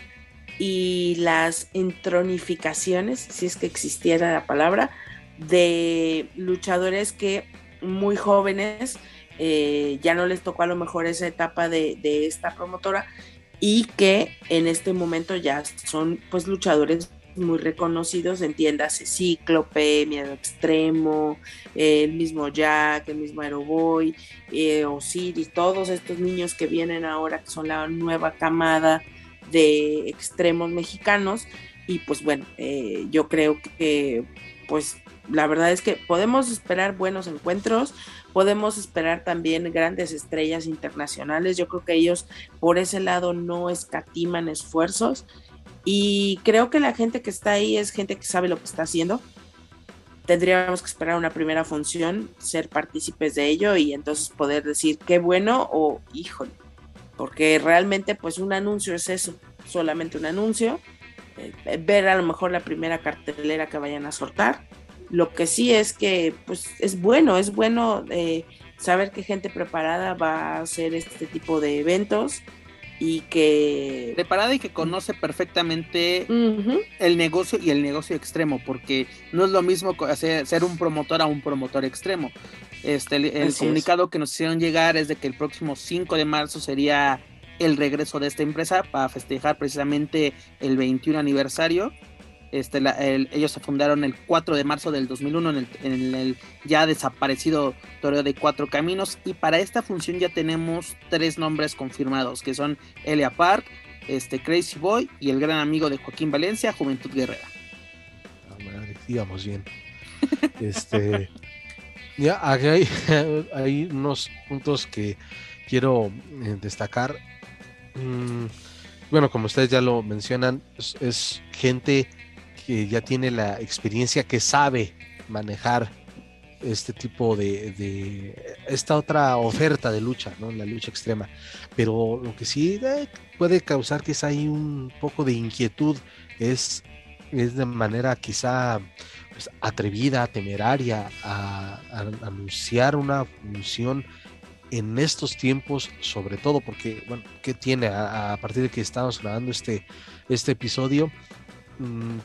y las entronificaciones, si es que existiera la palabra, de luchadores que muy jóvenes eh, ya no les tocó a lo mejor esa etapa de, de esta promotora y que en este momento ya son pues luchadores muy reconocidos, entiéndase Cíclope, Miedo Extremo, el mismo Jack, el mismo Aeroboy, eh, Osiris, todos estos niños que vienen ahora, que son la nueva camada de extremos mexicanos. Y pues bueno, eh, yo creo que pues la verdad es que podemos esperar buenos encuentros, podemos esperar también grandes estrellas internacionales. Yo creo que ellos por ese lado no escatiman esfuerzos y creo que la gente que está ahí es gente que sabe lo que está haciendo. Tendríamos que esperar una primera función, ser partícipes de ello y entonces poder decir qué bueno o híjole. Porque realmente pues un anuncio es eso, solamente un anuncio. Eh, ver a lo mejor la primera cartelera que vayan a soltar. Lo que sí es que pues es bueno, es bueno eh, saber que gente preparada va a hacer este tipo de eventos y que... Preparada y que conoce perfectamente el negocio y el negocio extremo, porque no es lo mismo hacer, ser un promotor a un promotor extremo. Este, el, comunicado que nos hicieron llegar es de que el próximo 5 de marzo sería el regreso de esta empresa para festejar precisamente el 21 aniversario este, ellos se fundaron el 4 de marzo del 2001 en el, ya desaparecido Toreo de Cuatro Caminos y para esta función ya tenemos tres nombres confirmados que son Elia Park, este, Crazy Boy y el gran amigo de Joaquín Valencia, Juventud Guerrera. Ah, madre, íbamos bien. este, ya hay, hay, unos puntos que quiero eh, destacar. Mm, bueno, como ustedes ya lo mencionan, es gente que ya tiene la experiencia, que sabe manejar este tipo de, esta otra oferta de lucha, ¿no? La lucha extrema. Pero lo que sí eh, puede causar es ahí un poco de inquietud es, es de manera quizá pues, atrevida, temeraria, a, anunciar una función en estos tiempos, sobre todo porque, bueno, ¿qué tiene a, partir de que estamos grabando este, este episodio? Mm,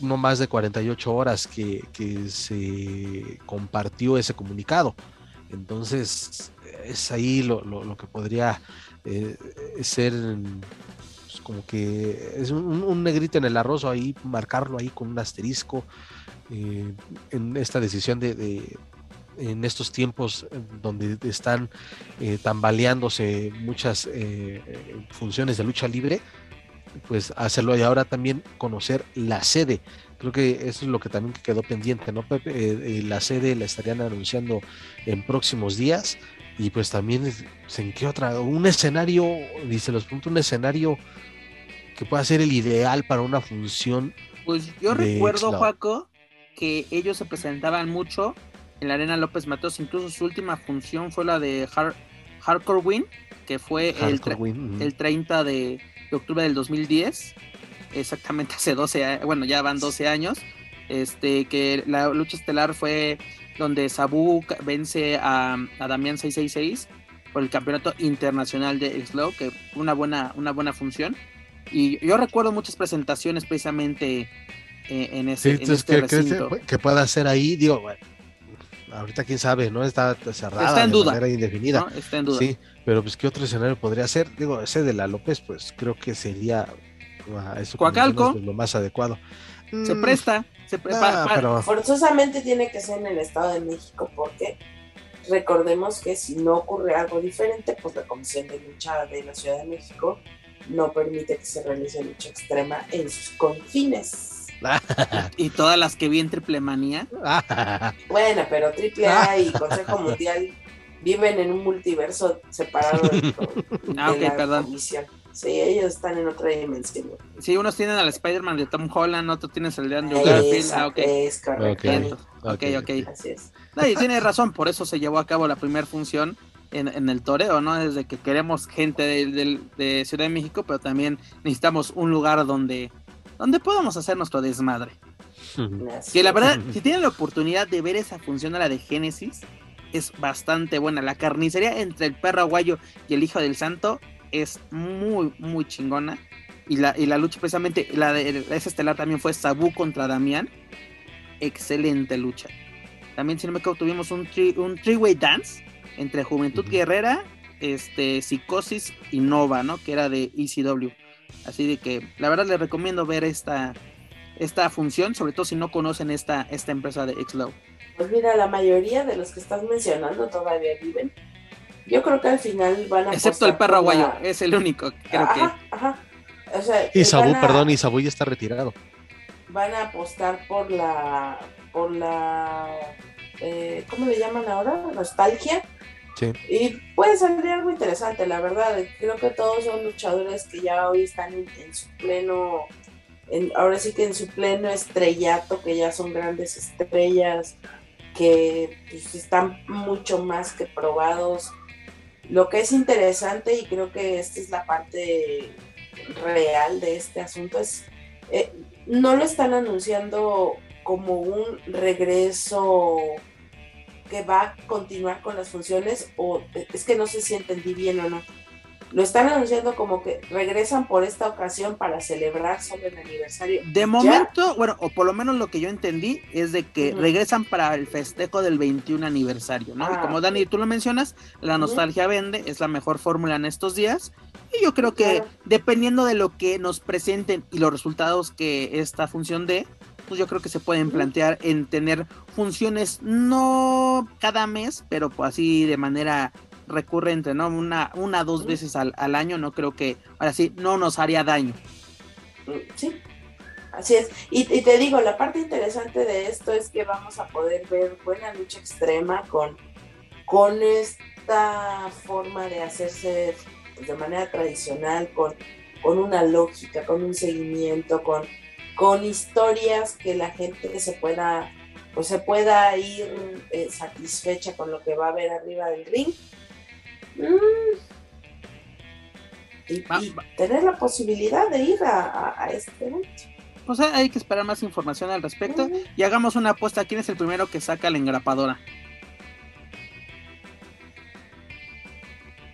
no más de 48 horas que, se compartió ese comunicado. Entonces, es ahí lo, que podría eh, ser pues, como que es un, negrito en el arroz ahí marcarlo ahí con un asterisco eh, en esta decisión de, en estos tiempos donde están eh, tambaleándose muchas funciones de lucha libre, pues hacerlo y ahora también conocer la sede. Creo que eso es lo que también quedó pendiente, ¿no, Pepe? la sede la estarían anunciando en próximos días y pues también, ¿en qué otra? Un escenario, dice los puntos, un escenario que pueda ser el ideal para una función. Pues yo recuerdo, Juaco, que ellos se presentaban mucho en la Arena López Matos, incluso su última función fue la de Hardcore Win, que fue el, el 30 de, octubre del 2010, exactamente hace 12 bueno, ya van 12 años, este, que la lucha estelar fue donde Sabu vence a, a Damián 666 por el campeonato internacional de Slow, que una buena, una buena función. Y yo recuerdo muchas presentaciones precisamente eh, en ese, en este recinto. Que, pueda hacer ahí, digo, ahorita quién sabe, ¿no? Está cerrada está en de duda, manera indefinida. Está en duda. Sí, pero pues qué otro escenario podría ser. Digo, ese de la López, pues creo que sería uh, eso Coacalco. Pues, lo más adecuado. Se mm. presta, se prepara. pero... Forzosamente tiene que ser en el Estado de México porque recordemos que si no ocurre algo diferente, pues la Comisión de Lucha de la Ciudad de México no permite que se realice lucha extrema en sus confines. y todas las que vi en Triple Manía. bueno, pero Triple A y Consejo Mundial viven en un multiverso separado de, ah, la perdón. comisión. Sí, ellos están en otra dimensión. Sí, unos tienen al Spider-Man de Tom Holland, otros tienen el de Andrew Garfield. Ah, ok. Es correcto. Ok, ok. Así es. No, y tiene razón, por eso se llevó a cabo la primera función en, en, el toreo, ¿no? Desde que queremos gente de, de, Ciudad de México, pero también necesitamos un lugar donde donde podamos hacer nuestro desmadre. que la verdad, si tienen la oportunidad de ver esa función a la de Génesis, es bastante buena. La carnicería entre el perro aguayo y el hijo del santo es muy, muy chingona. Y la, y la lucha, precisamente, la de esa estelar también fue Sabu contra Damián. Excelente lucha. También, si no me equivoco, tuvimos un, un three-way dance entre Juventud Guerrera, este, Psicosis y Nova, ¿no? Que era de ECW. Así de que la verdad les recomiendo ver esta, esta función, sobre todo si no conocen esta, esta empresa de Xlow. Pues mira, la mayoría de los que estás mencionando todavía viven. Yo creo que al final van a... Excepto el perro aguayo, es el único, creo ajá, que... Ajá. O sea, y Sabu, perdón, y Sabu ya está retirado. Van a apostar por la... por la... Eh, ¿Cómo le llaman ahora? Nostalgia y puede salir algo interesante, la verdad. Creo que todos son luchadores que ya hoy están en, su pleno, en, ahora sí que en su pleno estrellato, que ya son grandes estrellas, que pues, están mucho más que probados. Lo que es interesante, y creo que esta es la parte real de este asunto, es eh, no lo están anunciando como un regreso que va a continuar con las funciones o es que no sé si entendí bien o no. Lo están anunciando como que regresan por esta ocasión para celebrar solo el aniversario. De momento, bueno, o por lo menos lo que yo entendí es de que regresan para el festejo del 21 aniversario, ¿no? y ah, como Dani, tú lo mencionas, la nostalgia vende, es la mejor fórmula en estos días. Y yo creo que dependiendo de lo que nos presenten y los resultados que esta función dé, pues yo creo que se pueden plantear en tener funciones no cada mes, pero pues así de manera recurrente, ¿no? Una, una dos veces al, año, no creo que, ahora sí, no nos haría daño. Sí, así es. Y, te digo, la parte interesante de esto es que vamos a poder ver buena lucha extrema con, con esta forma de hacerse de manera tradicional, con, con una lógica, con un seguimiento, con con historias que la gente se pueda, pues se pueda ir eh, satisfecha con lo que va a ver arriba del ring. Mm. Y, tener la posibilidad de ir a, este evento. Pues hay que esperar más información al respecto y hagamos una apuesta. ¿Quién es el primero que saca la engrapadora?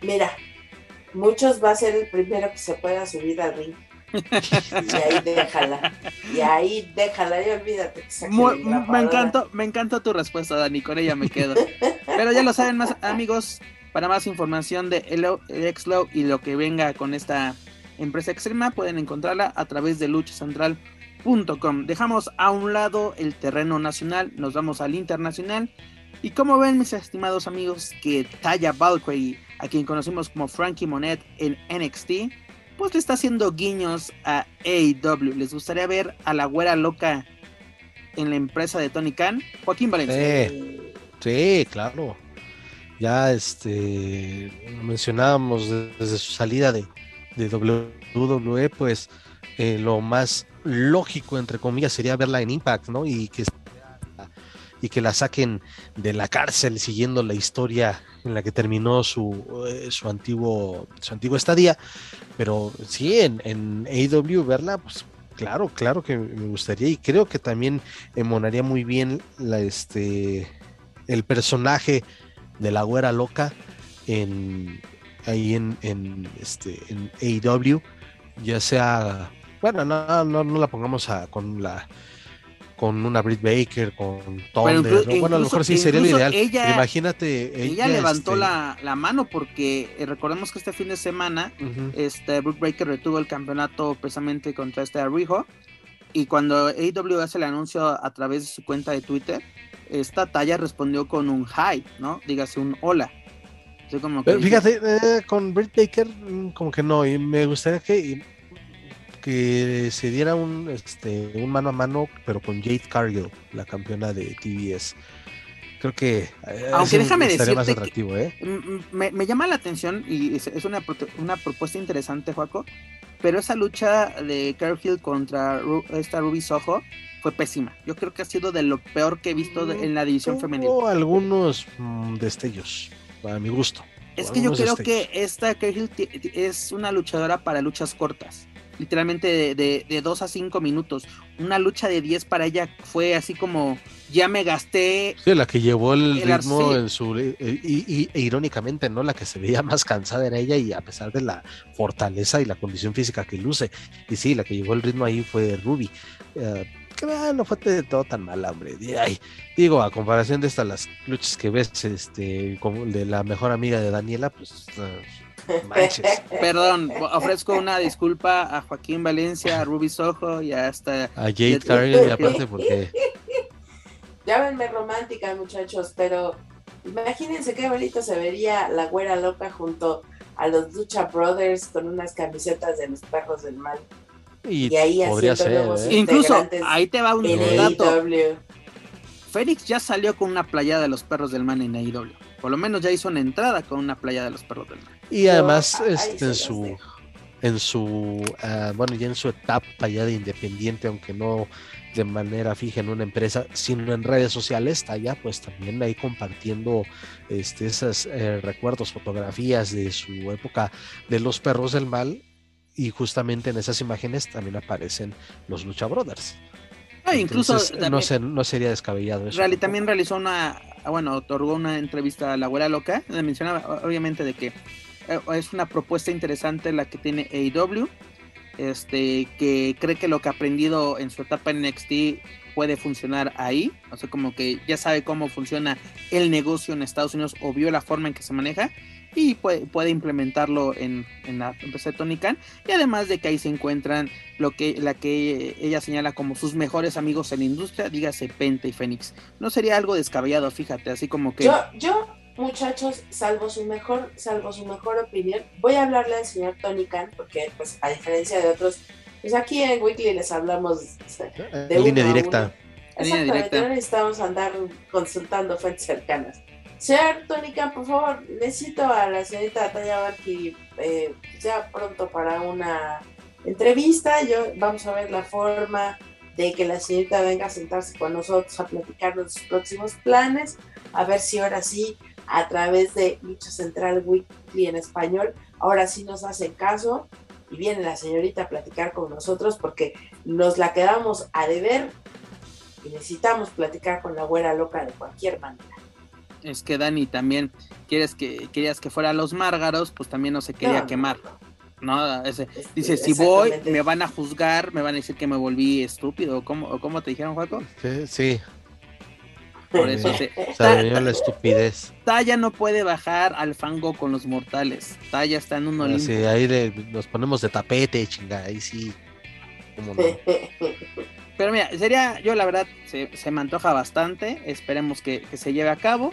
Mira, muchos va a ser el primero que se pueda subir al ring. Y ahí déjala. Y ahí déjala y olvídate. me encantó, me encantó tu respuesta, Dani. Con ella me quedo. Pero ya lo saben más amigos. Para más información de Exlo y lo que venga con esta empresa extrema, pueden encontrarla a través de luchacentral.com. Dejamos a un lado el terreno nacional, nos vamos al internacional Y como ven, mis estimados amigos, que Taya Valkyrie, a quien conocemos como Frankie Monet en NXT, pues le está haciendo guiños a AEW. ¿Les gustaría ver a la güera loca en la empresa de Tony Khan? Joaquín Valencia. Sí, claro. Ya este mencionábamos desde su salida de, de WWE, pues eh, lo más lógico, entre comillas, sería verla en Impact, ¿no? Y que, y que la saquen de la cárcel siguiendo la historia en la que terminó su, eh, su, antiguo, su antiguo estadía. Pero sí, en, en AEW verla, pues claro, claro que me gustaría y creo que también emonaría muy bien la, este, el personaje de la güera loca en, ahí en, en, este, en AEW, ya sea bueno, no, no, no la pongamos a, con la con una Britt Baker, con Thunder. bueno, a lo mejor sí sería lo ideal. Imagínate. Ella, levantó este la, la, mano porque eh, recordemos que este fin de semana este Britt Baker retuvo el campeonato precisamente contra este Arrijo. Y cuando AEW hace el anuncio a través de su cuenta de Twitter, esta talla respondió con un hi, ¿no? Dígase un hola. Como Pero fíjate, eh, con Britt Baker, mm, como que no, y me gustaría que que se diera un, este, un mano a mano, pero con Jade Cargill, la campeona de TBS. Creo que eh, aunque déjame decirte más atractivo, ¿eh? me, me, llama la atención y es, una, una propuesta interesante, Joaco, pero esa lucha de Cargill contra esta Ruby Soho fue pésima. Yo creo que ha sido de lo peor que he visto en la división femenina. algunos mm, destellos, a mi gusto. Es que yo creo que esta Cargill es una luchadora para luchas cortas literalmente de, de, 2 a 5 minutos. Una lucha de 10 para ella fue así como, ya me gasté. Sí, la que llevó el, ritmo en su... Eh, y, e irónicamente, ¿no? La que se veía más cansada era ella y a pesar de la fortaleza y la condición física que luce. Y sí, la que llevó el ritmo ahí fue Ruby. Uh, que no fue de todo tan mal, hombre. digo, a comparación de estas las luchas que ves, este, como de la mejor amiga de Daniela, pues Perdón, ofrezco una disculpa a Joaquín Valencia, a Ruby Soho y hasta a Jade Cargill, aparte porque. Llámenme romántica, muchachos, pero imagínense qué bonito se vería la güera loca junto a los Lucha Brothers con unas camisetas de los perros del mal. Y, ahí podría ser, ¿eh? Incluso ahí te va un dato. Félix ya salió con una playa de los perros del mal en AEW. Por lo menos ya hizo una entrada con una playa de los perros del mar. Y además, este, en su, en su, ah, bueno, ya en su etapa ya de independiente, aunque no de manera fija en una empresa, sino en redes sociales, está ya pues también ahí compartiendo este, esos eh, recuerdos, fotografías de su época de los perros del mal y justamente en esas imágenes también aparecen los Lucha Brothers. Ah, incluso no, no sería descabellado eso. también realizó una, bueno, otorgó una entrevista a la abuela loca, le mencionaba obviamente de que es una propuesta interesante la que tiene AEW, este, que cree que lo que ha aprendido en su etapa en NXT puede funcionar ahí, o sea, como que ya sabe cómo funciona el negocio en Estados Unidos o vio la forma en que se maneja y puede, puede implementarlo en, en, la empresa de Tony Khan. Y además de que ahí se encuentran lo que la que ella señala como sus mejores amigos en la industria, dígase Penta y Fénix. No sería algo descabellado, fíjate, así como que yo, yo muchachos, salvo su mejor, salvo su mejor opinión, voy a hablarle al señor Tony Khan, porque pues a diferencia de otros, pues aquí en Weekly les hablamos de línea directa. Exactamente, no necesitamos andar consultando fuentes cercanas. Señor Tony Khan, por favor, necesito a la señorita Taya Barki eh, ya pronto para una entrevista. Yo vamos a ver la forma de que la señorita venga a sentarse con nosotros a platicar de sus próximos planes, a ver si ahora sí a través de Lucha Central Weekly en español. Ahora sí nos hacen caso y viene la señorita a platicar con nosotros porque nos la quedamos a deber y necesitamos platicar con la güera loca de cualquier manera. Es que Dani también quieres que querías que fuera los márgaros, pues también no se quería quemar. No, este, dice, si voy, me van a juzgar, me van a decir que me volví estúpido. ¿Cómo, cómo te dijeron, Juaco? Sí, sí, por eso se. la estupidez. Taya no puede bajar al fango con los mortales. Taya está en un olimpo. Sí, ahí nos ponemos de tapete, chinga, ahí sí. Pero mira, sería, yo la verdad, se, se me antoja bastante. Esperemos que, que, se lleve a cabo.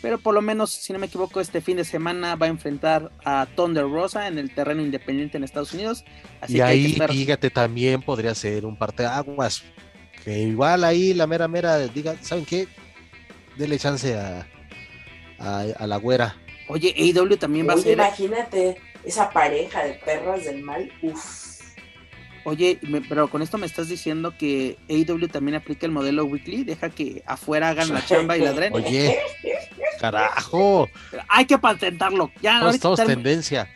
Pero por lo menos, si no me equivoco, este fin de semana va a enfrentar a Thunder Rosa en el terreno independiente en Estados Unidos. Así y que ahí, fíjate, también podría ser un parteaguas. Que igual ahí la mera mera diga, ¿saben qué? Dele chance a, a, a la güera. Oye, AEW también va Oye, a ser. Imagínate esa pareja de perras del mal. Uf. Oye, me, pero con esto me estás diciendo que AEW también aplica el modelo weekly, deja que afuera hagan la chamba y la dren. Oye, carajo. Hay que patentarlo. Ya, no estamos tendencia.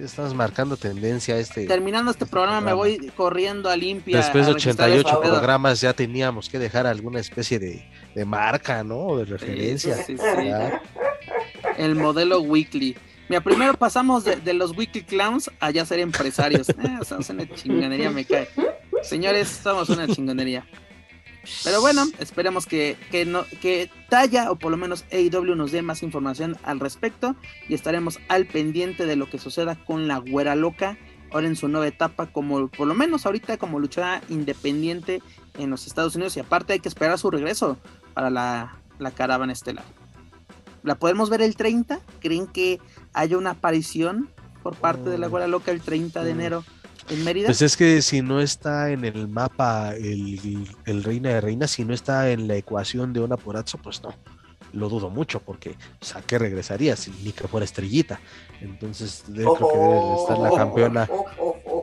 Estamos marcando tendencia este. Terminando este programa, programa. me voy corriendo a limpia. Después de 88 programas ya teníamos que dejar alguna especie de, de marca, ¿no? De referencia. Sí, sí, sí. El modelo weekly. Mira, primero pasamos de, de, los Weekly Clowns a ya ser empresarios. Eh, somos una chingonería, me cae. Señores, somos una chingonería. Pero bueno, esperemos que, que, no, que Talla o por lo menos AEW nos dé más información al respecto y estaremos al pendiente de lo que suceda con la güera loca ahora en su nueva etapa como por lo menos ahorita como luchadora independiente en los Estados Unidos y aparte hay que esperar su regreso para la, la caravana estelar. ¿La podemos ver el 30? ¿Creen que haya una aparición por parte de la güera loca el 30 de enero en Mérida? Pues es que si no está en el mapa el, el Reina de Reinas, si no está en la ecuación de una porazzo, pues no. Lo dudo mucho porque, o sea, ¿qué regresaría si ni que fuera estrellita? Entonces, creo que debe estar la campeona.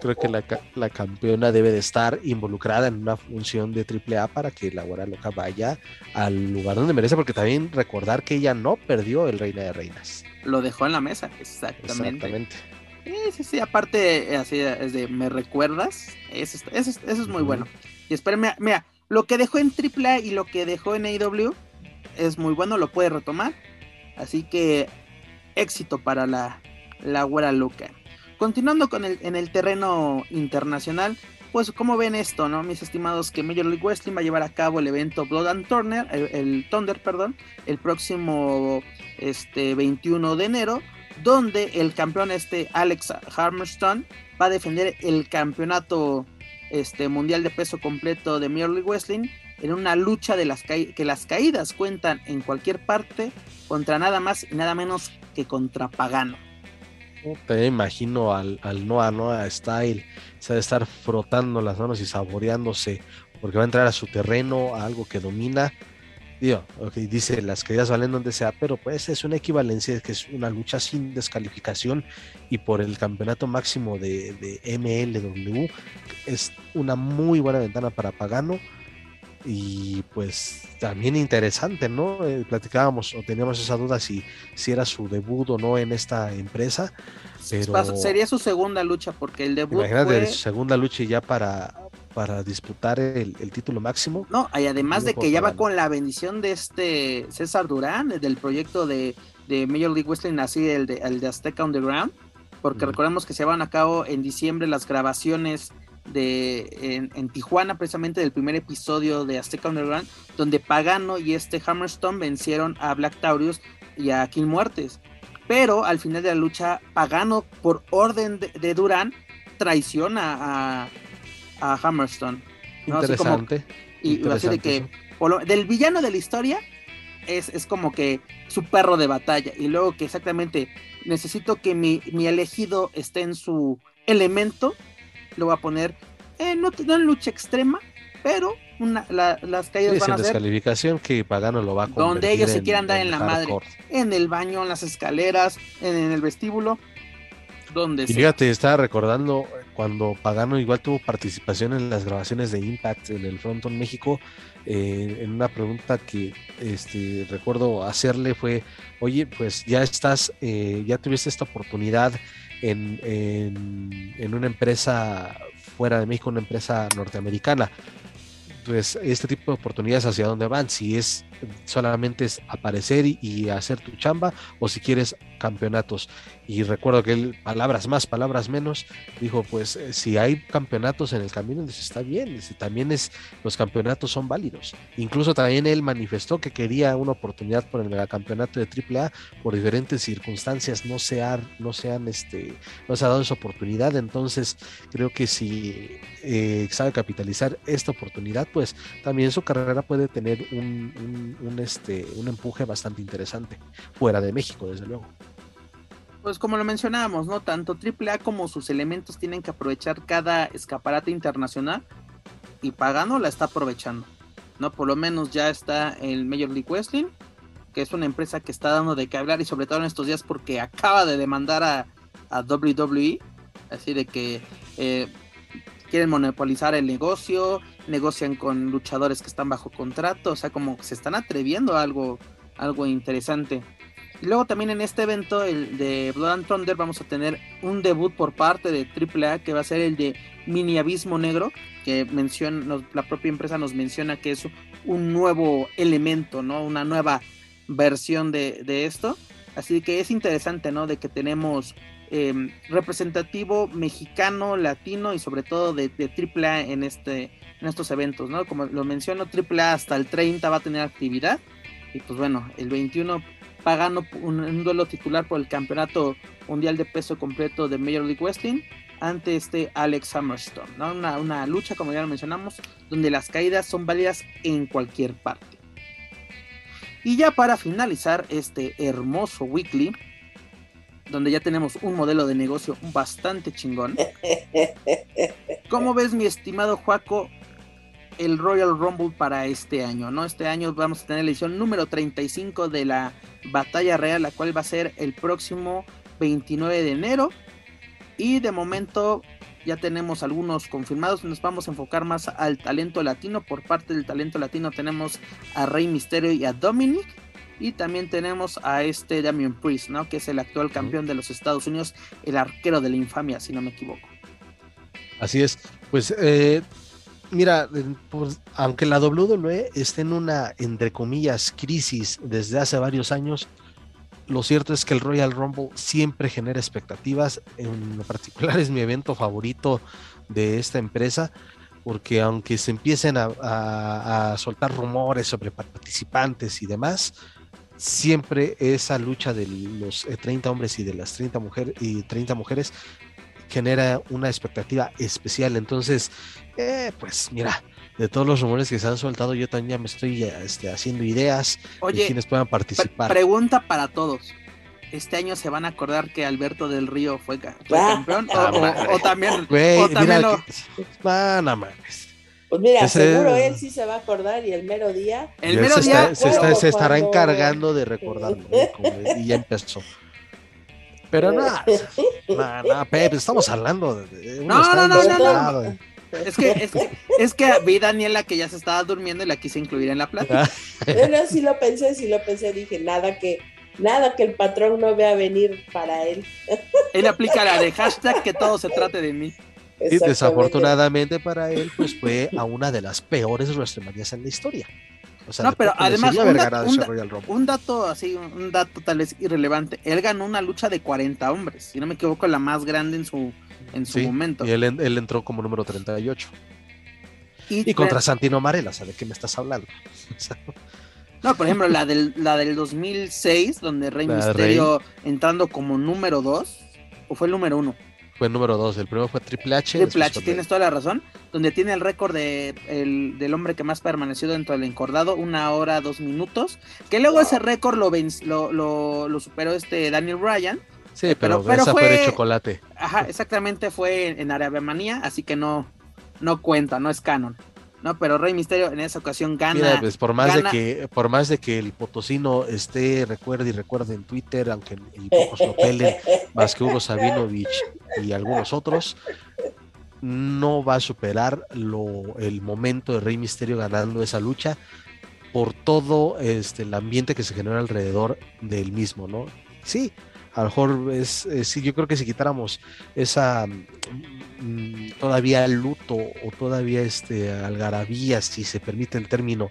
Creo que la, la, campeona debe de estar involucrada en una función de AAA para que la Guara Loca vaya al lugar donde merece, porque también recordar que ella no perdió el Reina de Reinas. Lo dejó en la mesa, exactamente. Exactamente. Sí, sí, sí, aparte, así es de, ¿me recuerdas? Eso, eso, eso es muy uh -huh. bueno. Y espérenme, mira, lo que dejó en AAA y lo que dejó en AEW es muy bueno, lo puede retomar. Así que éxito para la, la güera loca. Continuando con el, en el terreno internacional, pues como ven esto, ¿no? Mis estimados, que Major League Wrestling va a llevar a cabo el evento Blood and Turner, el, el Thunder, perdón, el próximo este, 21 de enero, donde el campeón este Alex Hammerstone va a defender el campeonato este, mundial de peso completo de Major League Wrestling en una lucha de las que las caídas cuentan en cualquier parte contra nada más y nada menos que contra Pagano. Te imagino al, al Noah Noah Style, se de estar frotando las manos y saboreándose porque va a entrar a su terreno, a algo que domina. Digo, okay, dice las caídas valen donde sea, pero pues es una equivalencia, que es una lucha sin descalificación y por el campeonato máximo de, de MLW es una muy buena ventana para Pagano y pues también interesante, ¿no? Eh, platicábamos o teníamos esa duda si, si era su debut o no en esta empresa. Pero... Sería su segunda lucha porque el debut Imagínate, fue... su segunda lucha ya para, para disputar el, el, título máximo. No, y además de que ya va con la bendición de este César Durán, del proyecto de, de Major League Wrestling, así el de, el de Azteca Underground, porque mm. recordemos que se van a cabo en diciembre las grabaciones de en, en, Tijuana, precisamente del primer episodio de Azteca Underground, donde Pagano y este Hammerstone vencieron a Black Taurus y a Kill Muertes. Pero al final de la lucha, Pagano, por orden de, de Durán, traiciona a, a Hammerstone. ¿no? Interesante. Así como, y interesante así de que lo, del villano de la historia es, es, como que su perro de batalla. Y luego que exactamente necesito que mi, mi elegido esté en su elemento lo va a poner, eh, no, no, en lucha extrema, pero una, la, las caídas sí, van a ser descalificación que Pagano lo va a donde ellos se quieran dar en, en la madre, en el baño, en las escaleras, en, en el vestíbulo, donde y fíjate, estaba recordando cuando Pagano igual tuvo participación en las grabaciones de Impact en el Fronton México, eh, en una pregunta que este, recuerdo hacerle fue, oye, pues ya estás, eh, ya tuviste esta oportunidad en, en, en, una empresa fuera de México, una empresa norteamericana. Pues este tipo de oportunidades hacia dónde van, si es solamente es aparecer y, y hacer tu chamba, o si quieres campeonatos. Y recuerdo que él, palabras más, palabras menos, dijo, pues eh, si hay campeonatos en el camino, dice, está bien, dice, también es, los campeonatos son válidos. Incluso también él manifestó que quería una oportunidad por el campeonato de AAA, por diferentes circunstancias no se, ha, no se han, este, no se ha dado esa oportunidad, entonces creo que si eh, sabe capitalizar esta oportunidad, pues también su carrera puede tener un, un, este, un empuje bastante interesante, fuera de México, desde luego. Pues como lo mencionábamos, ¿no? Tanto AAA como sus elementos tienen que aprovechar cada escaparate internacional y Pagano la está aprovechando, ¿no? Por lo menos ya está el Major League Wrestling, que es una empresa que está dando de qué hablar y sobre todo en estos días porque acaba de demandar a, a WWE, así de que eh, quieren monopolizar el negocio, negocian con luchadores que están bajo contrato, o sea, como que se están atreviendo a algo, algo interesante. Y luego también en este evento, el de Blood and Thunder, vamos a tener un debut por parte de AAA que va a ser el de Mini Abismo Negro, que menciona, la propia empresa nos menciona que es un nuevo elemento, ¿no? Una nueva versión de, de esto. Así que es interesante, ¿no? De que tenemos eh, representativo mexicano, latino y sobre todo de, de AAA en, este, en estos eventos, ¿no? Como lo menciono, AAA hasta el 30 va a tener actividad. Y pues bueno, el 21 pagando un, un, duelo titular por el campeonato mundial de peso completo de Major League Wrestling ante este Alex Hammerstone, ¿no? Una, una, lucha, como ya lo mencionamos, donde las caídas son válidas en cualquier parte. Y ya para finalizar este hermoso weekly, donde ya tenemos un modelo de negocio bastante chingón. ¿Cómo ves, mi estimado Juaco, el Royal Rumble para este año, ¿no? Este año vamos a tener la edición número 35 de la Batalla Real, la cual va a ser el próximo 29 de enero. Y de momento ya tenemos algunos confirmados. Nos vamos a enfocar más al talento latino. Por parte del talento latino tenemos a Rey Misterio y a Dominic. Y también tenemos a este Damian Priest, ¿no? Que es el actual campeón de los Estados Unidos, el arquero de la infamia, si no me equivoco. Así es. Pues eh, mira, pues, aunque la WWE esté en una, entre comillas, crisis desde hace varios años, lo cierto es que el Royal Rumble siempre genera expectativas. En particular es mi evento favorito de esta empresa, porque aunque se empiecen a, a, a soltar rumores sobre participantes y demás, siempre esa lucha de los 30 hombres y de las 30 mujeres y 30 mujeres genera una expectativa especial. Entonces, eh, pues mira, de todos los rumores que se han soltado, yo también ya me estoy este, haciendo ideas Oye, de quienes puedan participar. Pregunta para todos. Este año se van a acordar que Alberto del Río fue, fue campeón o, o, o, también, Güey, o también mira, lo... que- Man, no mames. Pues mira, Ese- seguro él sí se va a acordar y el mero día. el mero se, día está- se, está- bueno, se estará encargando de recordarlo. ¿eh? Y ya empezó. Pero nada, no, no, Pepe, estamos hablando de- No, no, no, no, no. Es que, es que, es que vi Daniela que ya se estaba durmiendo y la quise incluir en la plática. Ah, Bueno, sí lo pensé, sí lo pensé, dije, nada que, nada que el patrón no vea venir para él. Él aplica la de hashtag que todo se trate de mí. Y desafortunadamente para él, pues fue a una de las peores WrestleManias en la historia. O sea, No, pero además, un da- un da- dato así, un dato tal vez irrelevante. Él ganó una lucha de 40 hombres, si no me equivoco, la más grande en su, en su Sí, momento. Y él, en- él entró como número 38. Y, Y contra Santino Marella, ¿sabes de qué me estás hablando? O sea, No, por ejemplo, la del, la del 2006, donde Rey La Misterio entrando como número 2, o fue el número 1. Fue el número 2. El primero fue Triple H. Triple H, tienes toda la razón. Donde tiene el récord de, el- del hombre que más permaneció dentro del encordado, una hora, dos minutos. Que luego ese récord lo, lo, lo, lo superó este Daniel Bryan. Sí, pero, pero- pero esa fue... fue- de chocolate. Ajá, exactamente fue en, en Arabia Manía, así que no, no cuenta, no es canon. No, pero Rey Misterio en esa ocasión gana. Mira, pues por más gana- de que por más de que el potosino esté recuerde y recuerde en Twitter, aunque y pocos lo pelen, más que Hugo Sabinovich y algunos otros, no va a superar lo, el momento de Rey Misterio ganando esa lucha por todo este, el ambiente que se genera alrededor del mismo, ¿no? Sí, A lo mejor es, sí, yo creo que si quitáramos esa mm, todavía luto o todavía este algarabía, si se permite el término,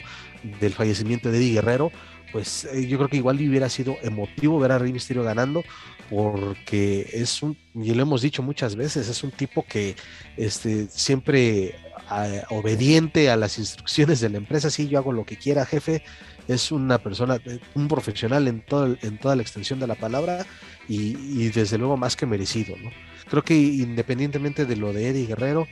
del fallecimiento de Eddie Guerrero, pues eh, yo creo que igual hubiera sido emotivo ver a Rey Mysterio ganando, porque es un, y lo hemos dicho muchas veces, es un tipo que este, siempre obediente a las instrucciones de la empresa, sí, yo hago lo que quiera, jefe, es una persona, eh, un profesional en, todo, en toda la extensión de la palabra y, desde luego más que merecido, ¿no? Creo que independientemente de lo de Eddie Guerrero,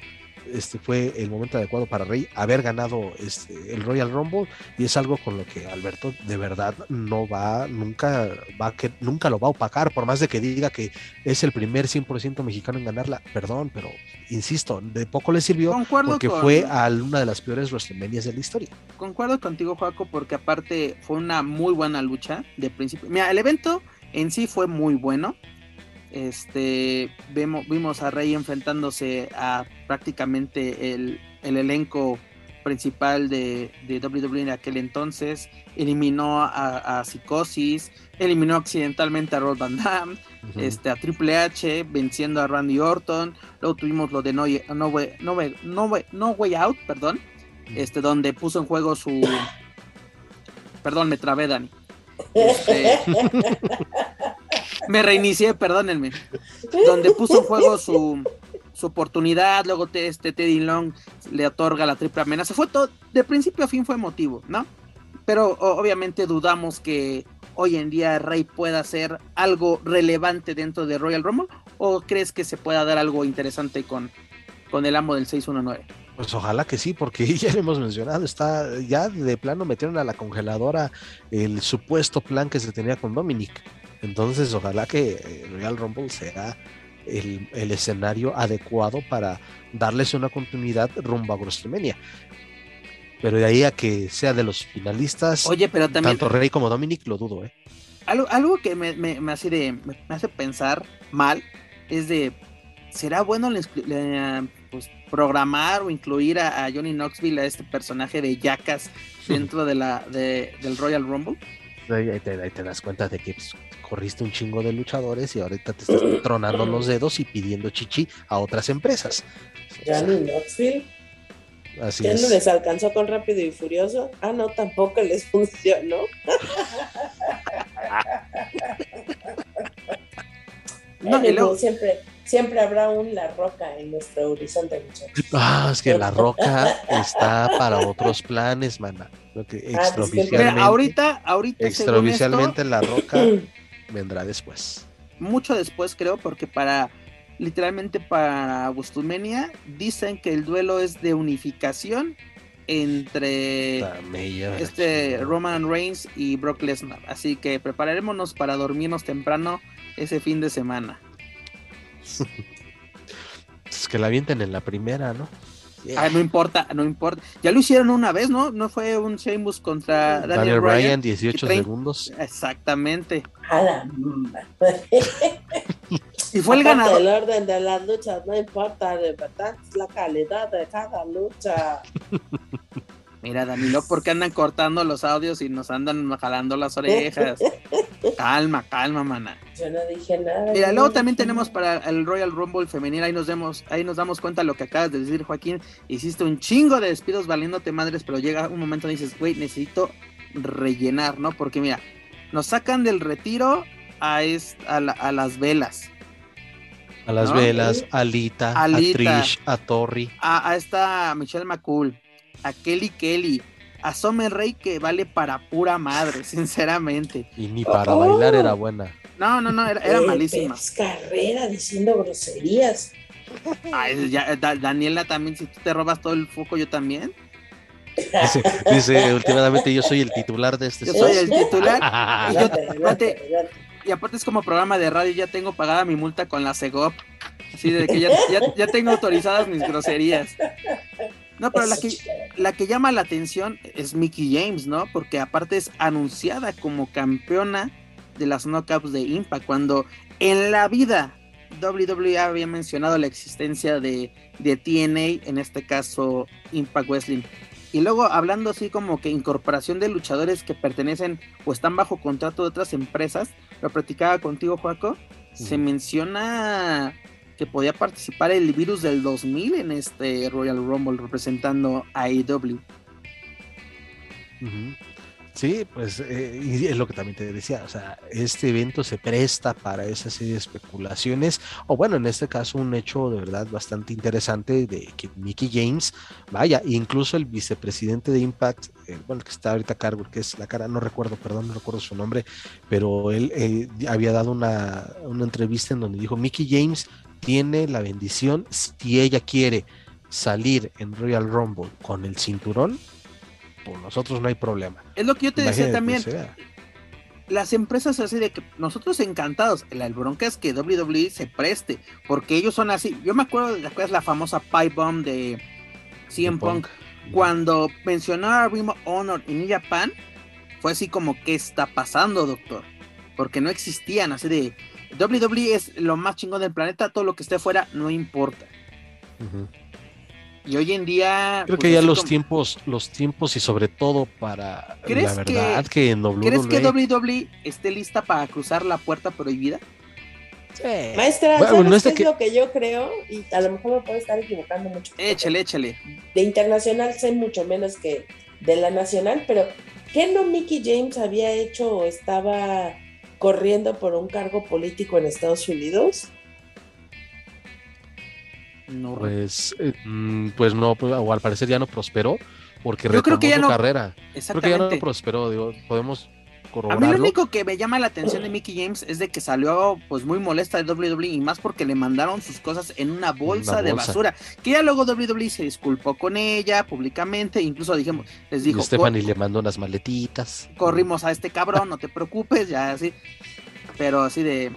este fue el momento adecuado para Rey haber ganado este, el Royal Rumble y es algo con lo que Alberto de verdad no va, nunca va que nunca lo va a opacar, por más de que diga que es el primer 100% mexicano en ganarla, perdón, pero insisto, de poco le sirvió porque fue a una de las peores WrestleMania de la historia. Concuerdo contigo, Joaco, porque aparte fue una muy buena lucha de principio. Mira, el evento en sí fue muy bueno. Este, vemos, vimos a Rey enfrentándose a prácticamente el, elenco principal de, de, WWE en aquel entonces, eliminó a, Psicosis, eliminó accidentalmente a Rod Van Damme, este, a Triple H, venciendo a Randy Orton, luego tuvimos lo de No, no, way, no, no, way Out, perdón, este, donde puso en juego su... Perdón, me trabé, Dani. Este, me reinicié, perdónenme. Donde puso en juego su, su oportunidad, luego este Teddy Long le otorga la triple amenaza. Fue todo, de principio a fin fue emotivo, ¿no? Pero obviamente dudamos que hoy en día Rey pueda hacer algo relevante dentro de Royal Rumble o crees que se pueda dar algo interesante con, con el amo del 619? Pues ojalá que sí, porque ya lo hemos mencionado, está ya de plano metieron a la congeladora el supuesto plan que se tenía con Dominic. Entonces, ojalá que eh, Royal Rumble sea el, escenario adecuado para darles una continuidad rumbo a WrestleMania. Pero de ahí a que sea de los finalistas, Oye, pero también, tanto Rey como Dominic, lo dudo, ¿eh? Algo, algo que me, me, hace de, me, hace pensar mal es de, ¿será bueno pues, programar o incluir a, Johnny Knoxville a este personaje de Jackass dentro de la de, del Royal Rumble. Ahí te, das cuenta de que pues, corriste un chingo de luchadores y ahorita te estás tronando los dedos y pidiendo chichi a otras empresas. Johnny Knoxville. Así ¿Ya no les alcanzó con Rápido y Furioso? Ah, no, tampoco les funcionó. no, siempre, siempre habrá un La Roca en nuestro horizonte, muchachos. Ah, es que La Roca está para otros planes, mana. Lo que ah, extraoficialmente, ahorita, ahorita, extraoficialmente La Roca vendrá después. Mucho después, creo, porque para literalmente para Gustumenia dicen que el duelo es de unificación entre este Roman Reigns y Brock Lesnar. Así que preparémonos para dormirnos temprano ese fin de semana. Es que la avienten en la primera, ¿no? no importa, no importa. Ya lo hicieron una vez, ¿no? No fue un Sheamus contra Daniel, Bryan, 18 segundos. Exactamente. y fue el ganador. El orden de las luchas no importa, de verdad, es la calidad de cada lucha. Mira, Danilo, ¿por qué andan cortando los audios y nos andan jalando las orejas? calma, calma, mana. Yo no dije nada. Mira, luego también tenemos para el Royal Rumble femenil, ahí nos vemos, ahí nos damos cuenta de lo que acabas de decir, Joaquín. Hiciste un chingo de despidos valiéndote madres, pero llega un momento y dices, güey, necesito rellenar, ¿no? Porque mira, nos sacan del retiro a, a, las velas. A las velas, a Alita, a Trish, a Torri. A, a esta Michelle McCool a Kelly Kelly, a Summer Rey que vale para pura madre, sinceramente. Y ni para bailar era buena. No, no, no, era, era eh, malísima. carrera diciendo groserías. Daniela también, si tú te robas todo el foco, yo también. Dice, últimamente yo soy el titular de este Yo soy el titular. y, aparte, es como programa de radio, ya tengo pagada mi multa con la CEGOP. Así de que ya, ya tengo autorizadas mis groserías. No, pero la que, la que llama la atención es Mickey James, ¿no? Porque aparte es anunciada como campeona de las knockouts de Impact, cuando en la vida WWE había mencionado la existencia de, de TNA, en este caso Impact Wrestling Y luego hablando así como que incorporación de luchadores que pertenecen o están bajo contrato de otras empresas, lo platicaba contigo, Joaco, se menciona que podía participar el virus del 2000 en este Royal Rumble representando a AEW. Sí, pues eh, y es lo que también te decía, o sea, este evento se presta para esa serie de especulaciones, o bueno, en este caso un hecho de verdad bastante interesante de que Mickey James, vaya, incluso el vicepresidente de Impact, eh, bueno, que está ahorita a cargo, que es la cara, no recuerdo, perdón, no recuerdo su nombre, pero él eh, había dado una, una entrevista en donde dijo, Mickey James tiene la bendición, si ella quiere salir en Royal Rumble con el cinturón, por nosotros no hay problema. Es lo que yo te decía también. Las empresas así de que nosotros encantados, la el bronca es que WWE se preste, porque ellos son así. Yo me acuerdo de la, la famosa Pipe Bomb de CM Punk, cuando mencionó a Ring Honor en Japan, fue así como, ¿qué está pasando, doctor? Porque no existían así de. WWE es lo más chingón del planeta, todo lo que esté fuera no importa. Y hoy en día. Creo pues, que ya los tiempos, los tiempos y sobre todo para la verdad que, en WWE. ¿Crees que WWE esté lista para cruzar la puerta prohibida? Sí. Maestra, bueno, es lo que yo creo? Y a lo mejor me puedo estar equivocando mucho. Échale, échale. De internacional sé mucho menos que de la nacional, pero ¿qué no Mickey James había hecho o estaba corriendo por un cargo político en Estados Unidos? pues, eh, mm, pues no, pues, o al parecer ya no prosperó porque Yo creo que ya su no, carrera. Creo que ya no prosperó, digo, podemos corroborarlo. A mí lo único que me llama la atención de Mickey James es de que salió pues muy molesta de WWE y más porque le mandaron sus cosas en una bolsa, de basura. Que ya luego WWE se disculpó con ella públicamente, incluso dijimos, les dijo. Y Stephanie le mandó unas maletitas. Corrimos a este cabrón, no te preocupes, ya así. Pero así de.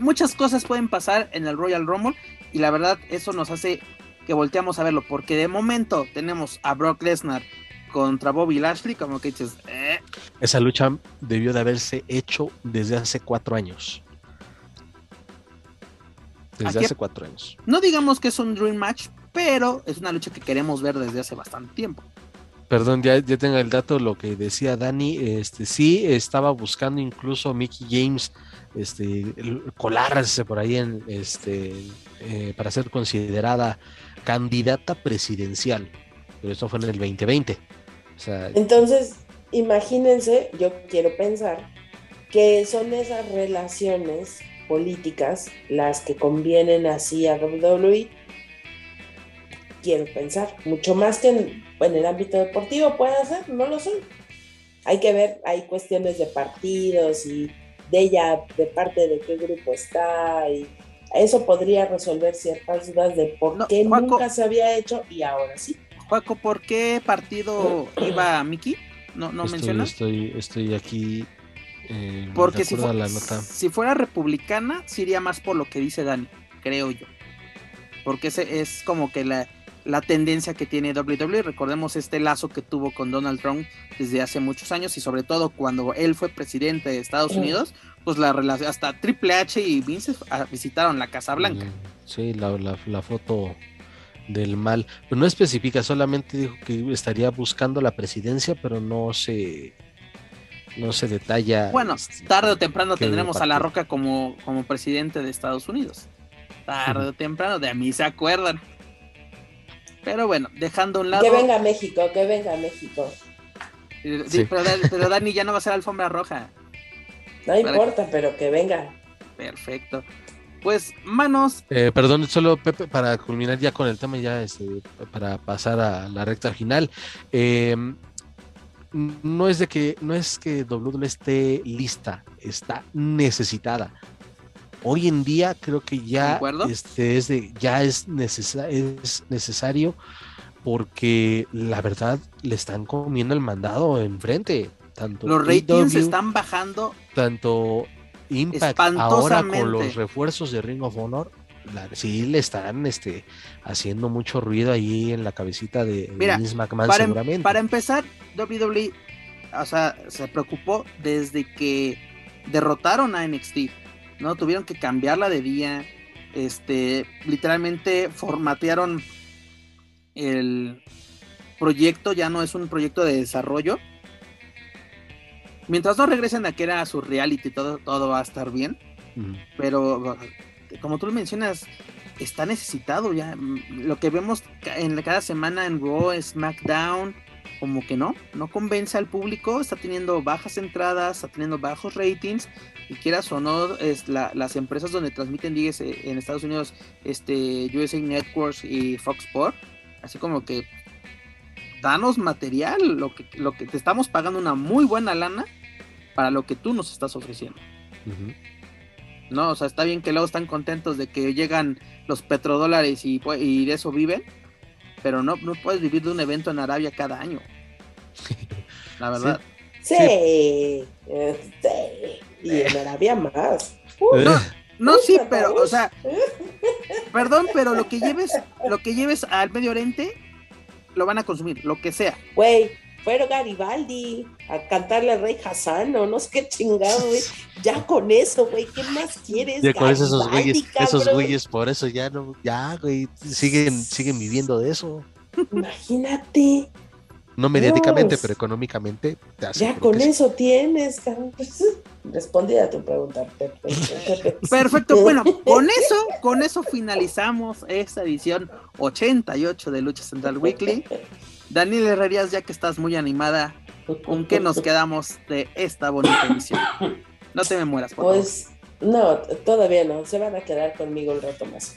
Muchas cosas pueden pasar en el Royal Rumble y la verdad eso nos hace que volteamos a verlo, porque de momento tenemos a Brock Lesnar contra Bobby Lashley, como que dices, eh. Esa lucha debió de haberse hecho desde hace cuatro años. Desde hace cuatro años. No digamos que es un Dream Match, pero es una lucha que queremos ver desde hace bastante tiempo. Perdón, ya, ya tengo el dato, lo que decía Dani, este sí estaba buscando incluso Mickey James este, colarse por ahí en, este, eh, para ser considerada candidata presidencial. Pero eso fue en el 2020. Entonces, imagínense, yo quiero pensar que son esas relaciones políticas las que convienen así a WWE. Quiero pensar, mucho más que en, en el ámbito deportivo puede ser, no lo sé. Hay que ver, hay cuestiones de partidos y de ella, de parte de qué grupo está, y eso podría resolver ciertas dudas de por qué nunca se había hecho y ahora sí. Juaco, ¿por qué partido iba Miki? ¿No, no estoy, mencionas? Estoy, estoy aquí. Eh, Porque si, si fuera republicana, sí iría más por lo que dice Dani, creo yo. Porque ese es como que la, la tendencia que tiene WWE. Recordemos este lazo que tuvo con Donald Trump desde hace muchos años y sobre todo cuando él fue presidente de Estados Unidos, pues la relación, hasta Triple H y Vince visitaron la Casa Blanca. Sí, la, foto del mal. Pues no especifica, solamente dijo que estaría buscando la presidencia, pero no se no se detalla. Bueno, este, tarde o temprano tendremos a La Roca como, como presidente de Estados Unidos. Tarde o temprano, de a mí se acuerdan. Pero bueno, dejando un lado. Que venga México, que venga México. pero, Dani ya no va a ser alfombra roja. No importa, pero que venga. Perfecto. Pues, manos. Eh, perdón, solo Pepe, para culminar ya con el tema, ya este, para pasar a la recta final. Em, no es de que no es que WWE esté lista, está necesitada hoy en día creo que ya este es de, ya es, es necesario porque la verdad le están comiendo el mandado enfrente. Tanto los ratings están bajando. Tanto Impact ahora con los refuerzos de Ring of Honor. sí le están este, haciendo mucho ruido ahí en la cabecita de, Mira, McMahon para, em, seguramente. Para empezar, WWE o sea, se preocupó desde que derrotaron a NXT ¿no? Tuvieron que cambiarla de día, este, literalmente formatearon el, proyecto, ya no es un proyecto de desarrollo. Mientras no regresen a que era su reality, todo, todo va a estar bien. Pero como tú lo mencionas, está necesitado ya. Lo que vemos en cada semana en Raw, SmackDown, como que no, no convence al público, está teniendo bajas entradas, está teniendo bajos ratings, y quieras o no, es las empresas donde transmiten ligas en Estados Unidos, este USA Networks y Fox Sports, así como que danos material, lo que, lo que te estamos pagando una muy buena lana para lo que tú nos estás ofreciendo. No, o sea, está bien que luego están contentos de que llegan los petrodólares y, y de eso viven, pero no, no puedes vivir de un evento en Arabia cada año. La verdad. Sí, sí. Este, y en Arabia más. no, no sí, pero, o sea, perdón, pero lo que lleves, lo que lleves al Medio Oriente, lo van a consumir, lo que sea. Güey, fueron Garibaldi a cantarle al rey Hassan o no sé qué chingado, güey. Ya con eso, güey, ¿qué más quieres? Ya con esos güeyes, esos güeyes, por eso ya no, ya, güey, siguen, siguen viviendo de eso. Imagínate. No mediáticamente, pero económicamente. ya con eso tienes, Respondí a tu pregunta. Perfecto, bueno, con eso, con eso finalizamos esta edición 88 de Lucha Central Weekly. Daniel Herrerías, ya que estás muy animada, ¿con qué nos quedamos de esta bonita emisión? No te me mueras, por Pues no, todavía no, se van a quedar conmigo un rato más.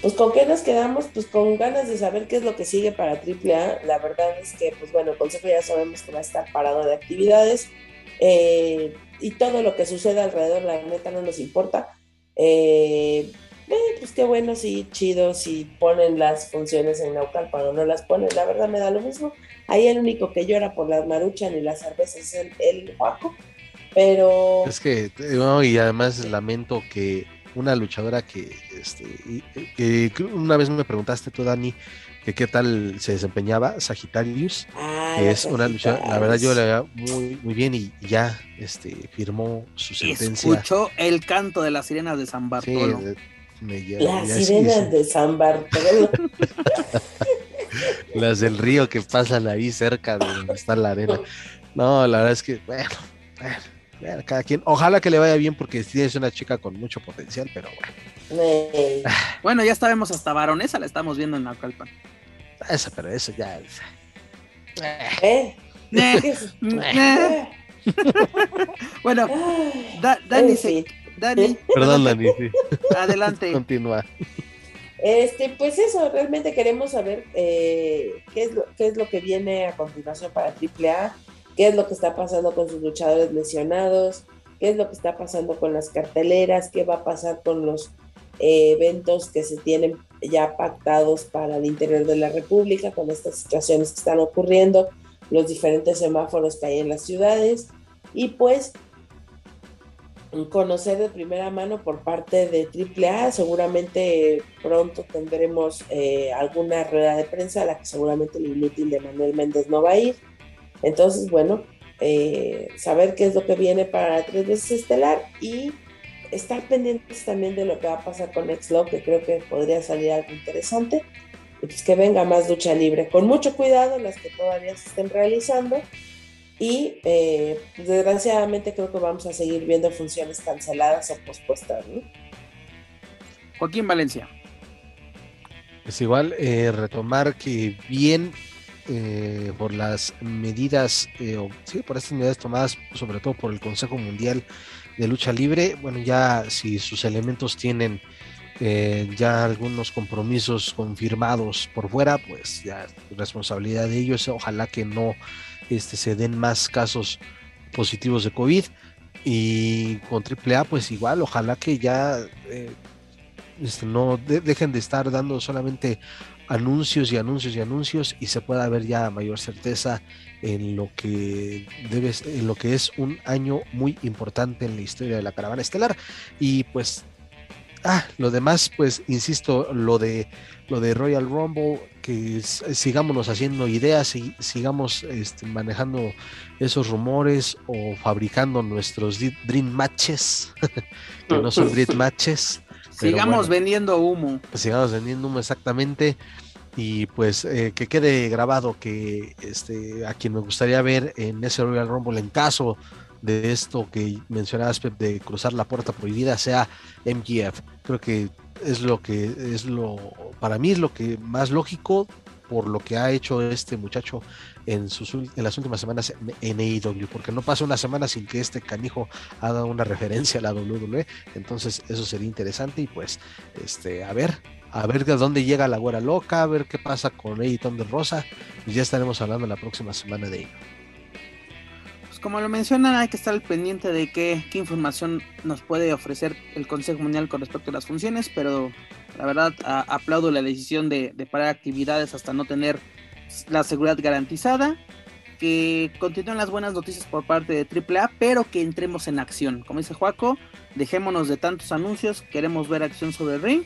Pues con qué nos quedamos, pues con ganas de saber qué es lo que sigue para AAA. La verdad es que, pues bueno, el Consejo ya sabemos que va a estar parado de actividades eh, y todo lo que sucede alrededor, la neta no nos importa. Eh, eh, pues qué bueno, sí, chido, si ponen las funciones en Naucalpan o no las ponen, la verdad me da lo mismo. Ahí el único que llora por las maruchan y las cervezas es el, el Juaco, pero... Es que, y además lamento que una luchadora que, este, que una vez me preguntaste tú, Dani, que qué tal se desempeñaba, Sagitarius, ah, que es una luchadora, la verdad yo le veo muy, muy bien y ya este, firmó su sentencia. Escuchó el canto de las sirenas de San Bartolo. Las sirenas de San Bartolo. Las del río que pasan ahí cerca de donde está la arena. No, la verdad es que, bueno, bueno, cada quien. Ojalá que le vaya bien porque es una chica con mucho potencial, pero bueno. Bueno, ya sabemos hasta varonesa, la estamos viendo en Naucalpan. Esa, pero eso ya. ¿Eh? bueno, Dani, se, Dani. Perdón, Dani. Adelante. Continúa. Este, pues eso, realmente queremos saber eh, qué, es lo, qué es lo que viene a continuación para AAA, qué es lo que está pasando con sus luchadores lesionados, qué es lo que está pasando con las carteleras, qué va a pasar con los eh, eventos que se tienen ya pactados para el interior de la República, con estas situaciones que están ocurriendo, los diferentes semáforos que hay en las ciudades y pues conocer de primera mano por parte de AAA. Seguramente pronto tendremos eh, alguna rueda de prensa a la que seguramente el inútil de Manuel Méndez no va a ir. Entonces, bueno, eh, saber qué es lo que viene para tres veces estelar y estar pendientes también de lo que va a pasar con Xlog, que creo que podría salir algo interesante. Y pues que venga más lucha libre, con mucho cuidado las que todavía se estén realizando y eh, desgraciadamente creo que vamos a seguir viendo funciones canceladas o pospuestas. Joaquín Valencia. Pues igual eh, retomar que bien eh, por las medidas, sí, por estas medidas tomadas sobre todo por el Consejo Mundial de Lucha Libre, bueno, ya si sus elementos tienen ya algunos compromisos confirmados por fuera, pues ya responsabilidad de ellos, ojalá que no este, se den más casos positivos de COVID. Y con AAA, pues igual, ojalá que ya eh, este, no dejen de estar dando solamente anuncios y anuncios y anuncios y se pueda ver ya mayor certeza en lo que debes en lo que es un año muy importante en la historia de la caravana estelar y pues ah lo demás pues insisto lo de lo de Royal Rumble que sigámonos haciendo ideas y sigamos este, manejando esos rumores o fabricando nuestros dream matches, que no son dream matches. Sigamos vendiendo humo. Sigamos vendiendo humo exactamente. y pues eh, que quede grabado que este, a quien me gustaría ver en ese Royal Rumble en caso de esto que mencionabas Pep, de cruzar la puerta prohibida sea MGF. Creo que es lo que es lo para mí es lo que más lógico por lo que ha hecho este muchacho en, sus, en las últimas semanas en, AEW, porque no pasa una semana sin que este canijo haga una referencia a la WWE, entonces eso sería interesante y pues este a ver a ver de dónde llega la güera loca, a ver qué pasa con Editon de Rosa, y ya estaremos hablando la próxima semana de ello. Como lo mencionan, hay que estar al pendiente de qué, qué información nos puede ofrecer el Consejo Mundial con respecto a las funciones, pero la verdad aplaudo la decisión de, de, parar actividades hasta no tener la seguridad garantizada. Que continúen las buenas noticias por parte de AAA, pero que entremos en acción. Como dice Juaco, dejémonos de tantos anuncios, queremos ver acción sobre el ring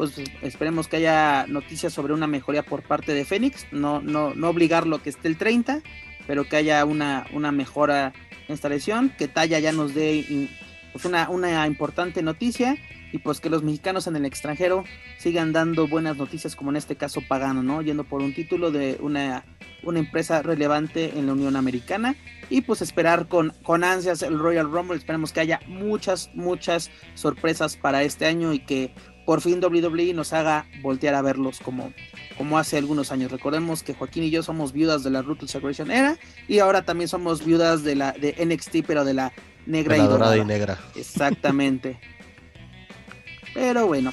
pues esperemos que haya noticias sobre una mejoría por parte de Fénix, no, no, no obligarlo que esté el 30, pero que haya una, una mejora en esta lesión, que Talla ya nos dé pues una, una importante noticia y pues que los mexicanos en el extranjero sigan dando buenas noticias como en este caso Pagano, ¿no? Yendo por un título de una, una empresa relevante en la Unión Americana y pues esperar con, con ansias el Royal Rumble, esperemos que haya muchas, muchas sorpresas para este año y que por fin WWE nos haga voltear a verlos como, como hace algunos años. Recordemos que Joaquín y yo somos viudas de la Ruthless Aggression Era y ahora también somos viudas de la de NXT, pero de la negra y dorada. y negra. Exactamente. pero bueno,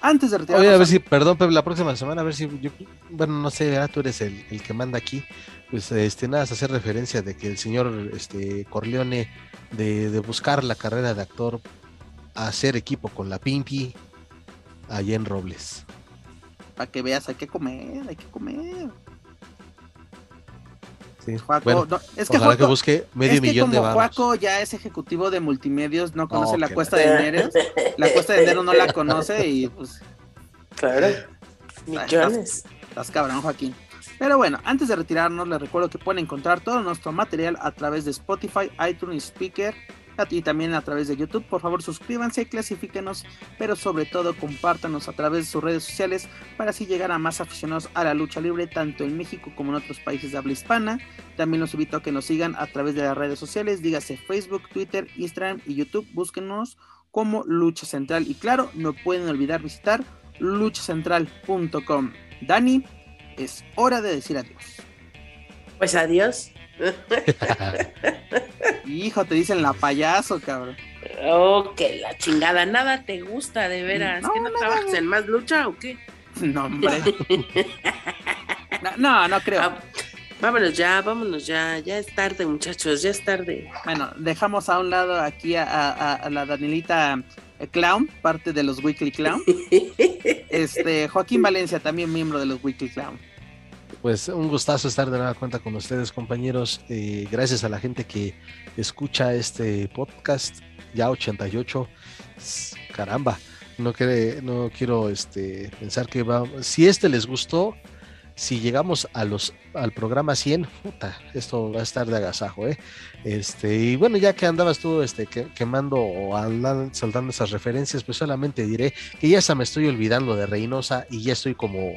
antes de retirarnos. Oye, a ver si, perdón, la próxima semana, a ver si yo, bueno, no sé, tú eres el, el, que manda aquí. Pues este, nada, hacer referencia de que el señor este, Corleone, de, de buscar la carrera de actor, hacer equipo con la Pimpi, allá en Robles. Para que veas, hay que comer, hay que comer. Sí. Juaco, es que, Juaco, que busque medio millón de baros. Juaco ya es ejecutivo de multimedios, no conoce la cuesta de enero. La cuesta de enero no la conoce y pues. Claro. Millones. Estás, cabrón, Joaquín. Pero bueno, antes de retirarnos, les recuerdo que pueden encontrar todo nuestro material a través de Spotify, iTunes, Speaker, y también a través de YouTube. Por favor, suscríbanse, clasifíquenos, pero sobre todo compártanos a través de sus redes sociales para así llegar a más aficionados a la lucha libre, tanto en México como en otros países de habla hispana. También los invito a que nos sigan a través de las redes sociales, dígase Facebook, Twitter, Instagram y YouTube. Búsquenos como Lucha Central. Y claro, no pueden olvidar visitar luchacentral.com. Dani, es hora de decir adiós. Pues adiós. Hijo, te dicen la payaso, cabrón. Oh, que la chingada, nada te gusta de veras. No, ¿Que no, trabajas en más lucha o qué? No, hombre. no, no, creo. Ah, vámonos ya, vámonos ya. Ya es tarde, muchachos, ya es tarde. Bueno, dejamos a un lado aquí a, la Danielita eh, Clown, parte de los Weekly Clown. este, Joaquín Valencia, también miembro de los Weekly Clown. Pues un gustazo estar de nueva cuenta con ustedes, compañeros. Eh, gracias a la gente que escucha este podcast, ya 88. Caramba, no, quiere, no quiero este, pensar que va. Si este les gustó, si llegamos a los al programa 100, puta, esto va a estar de agasajo, ¿eh? Este, y bueno, ya que andabas tú este, quemando o andando, saltando esas referencias, pues solamente diré que ya se me estoy olvidando de Reynosa y ya estoy como,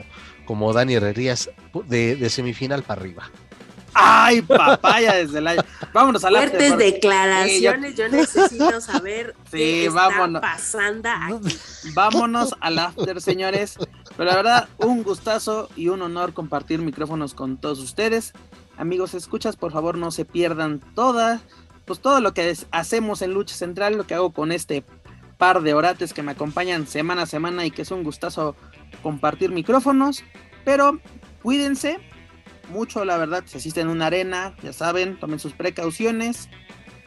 como Dani Herrerías de, semifinal para arriba. Ay, papaya desde el año. Vámonos a la Fuertes declaraciones, yo... necesito saber sí, qué está pasando aquí. Vámonos al after, señores. Pero la verdad, un gustazo y un honor compartir micrófonos con todos ustedes. Amigos, escuchas, por favor, no se pierdan toda, pues todo lo que hacemos en Lucha Central, lo que hago con este par de orates que me acompañan semana a semana y que es un gustazo compartir micrófonos. Pero cuídense mucho, la verdad, si asisten a una arena, ya saben, tomen sus precauciones,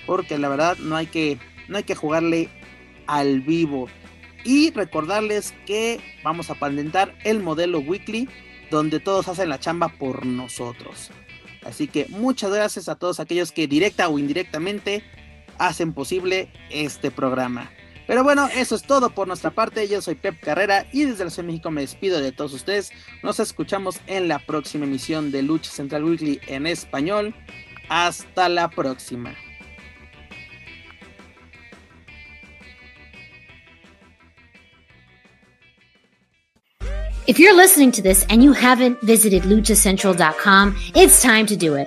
porque la verdad no hay que, no hay que jugarle al vivo. Y recordarles que vamos a patentar el modelo weekly, donde todos hacen la chamba por nosotros. Así que muchas gracias a todos aquellos que directa o indirectamente hacen posible este programa. Pero bueno, eso es todo por nuestra parte. Yo soy Pep Carrera y desde la Ciudad de México me despido de todos ustedes. Nos escuchamos en la próxima emisión de Lucha Central Weekly en español. Hasta la próxima. If you're listening to this and you haven't visited luchacentral.com, it's time to do it.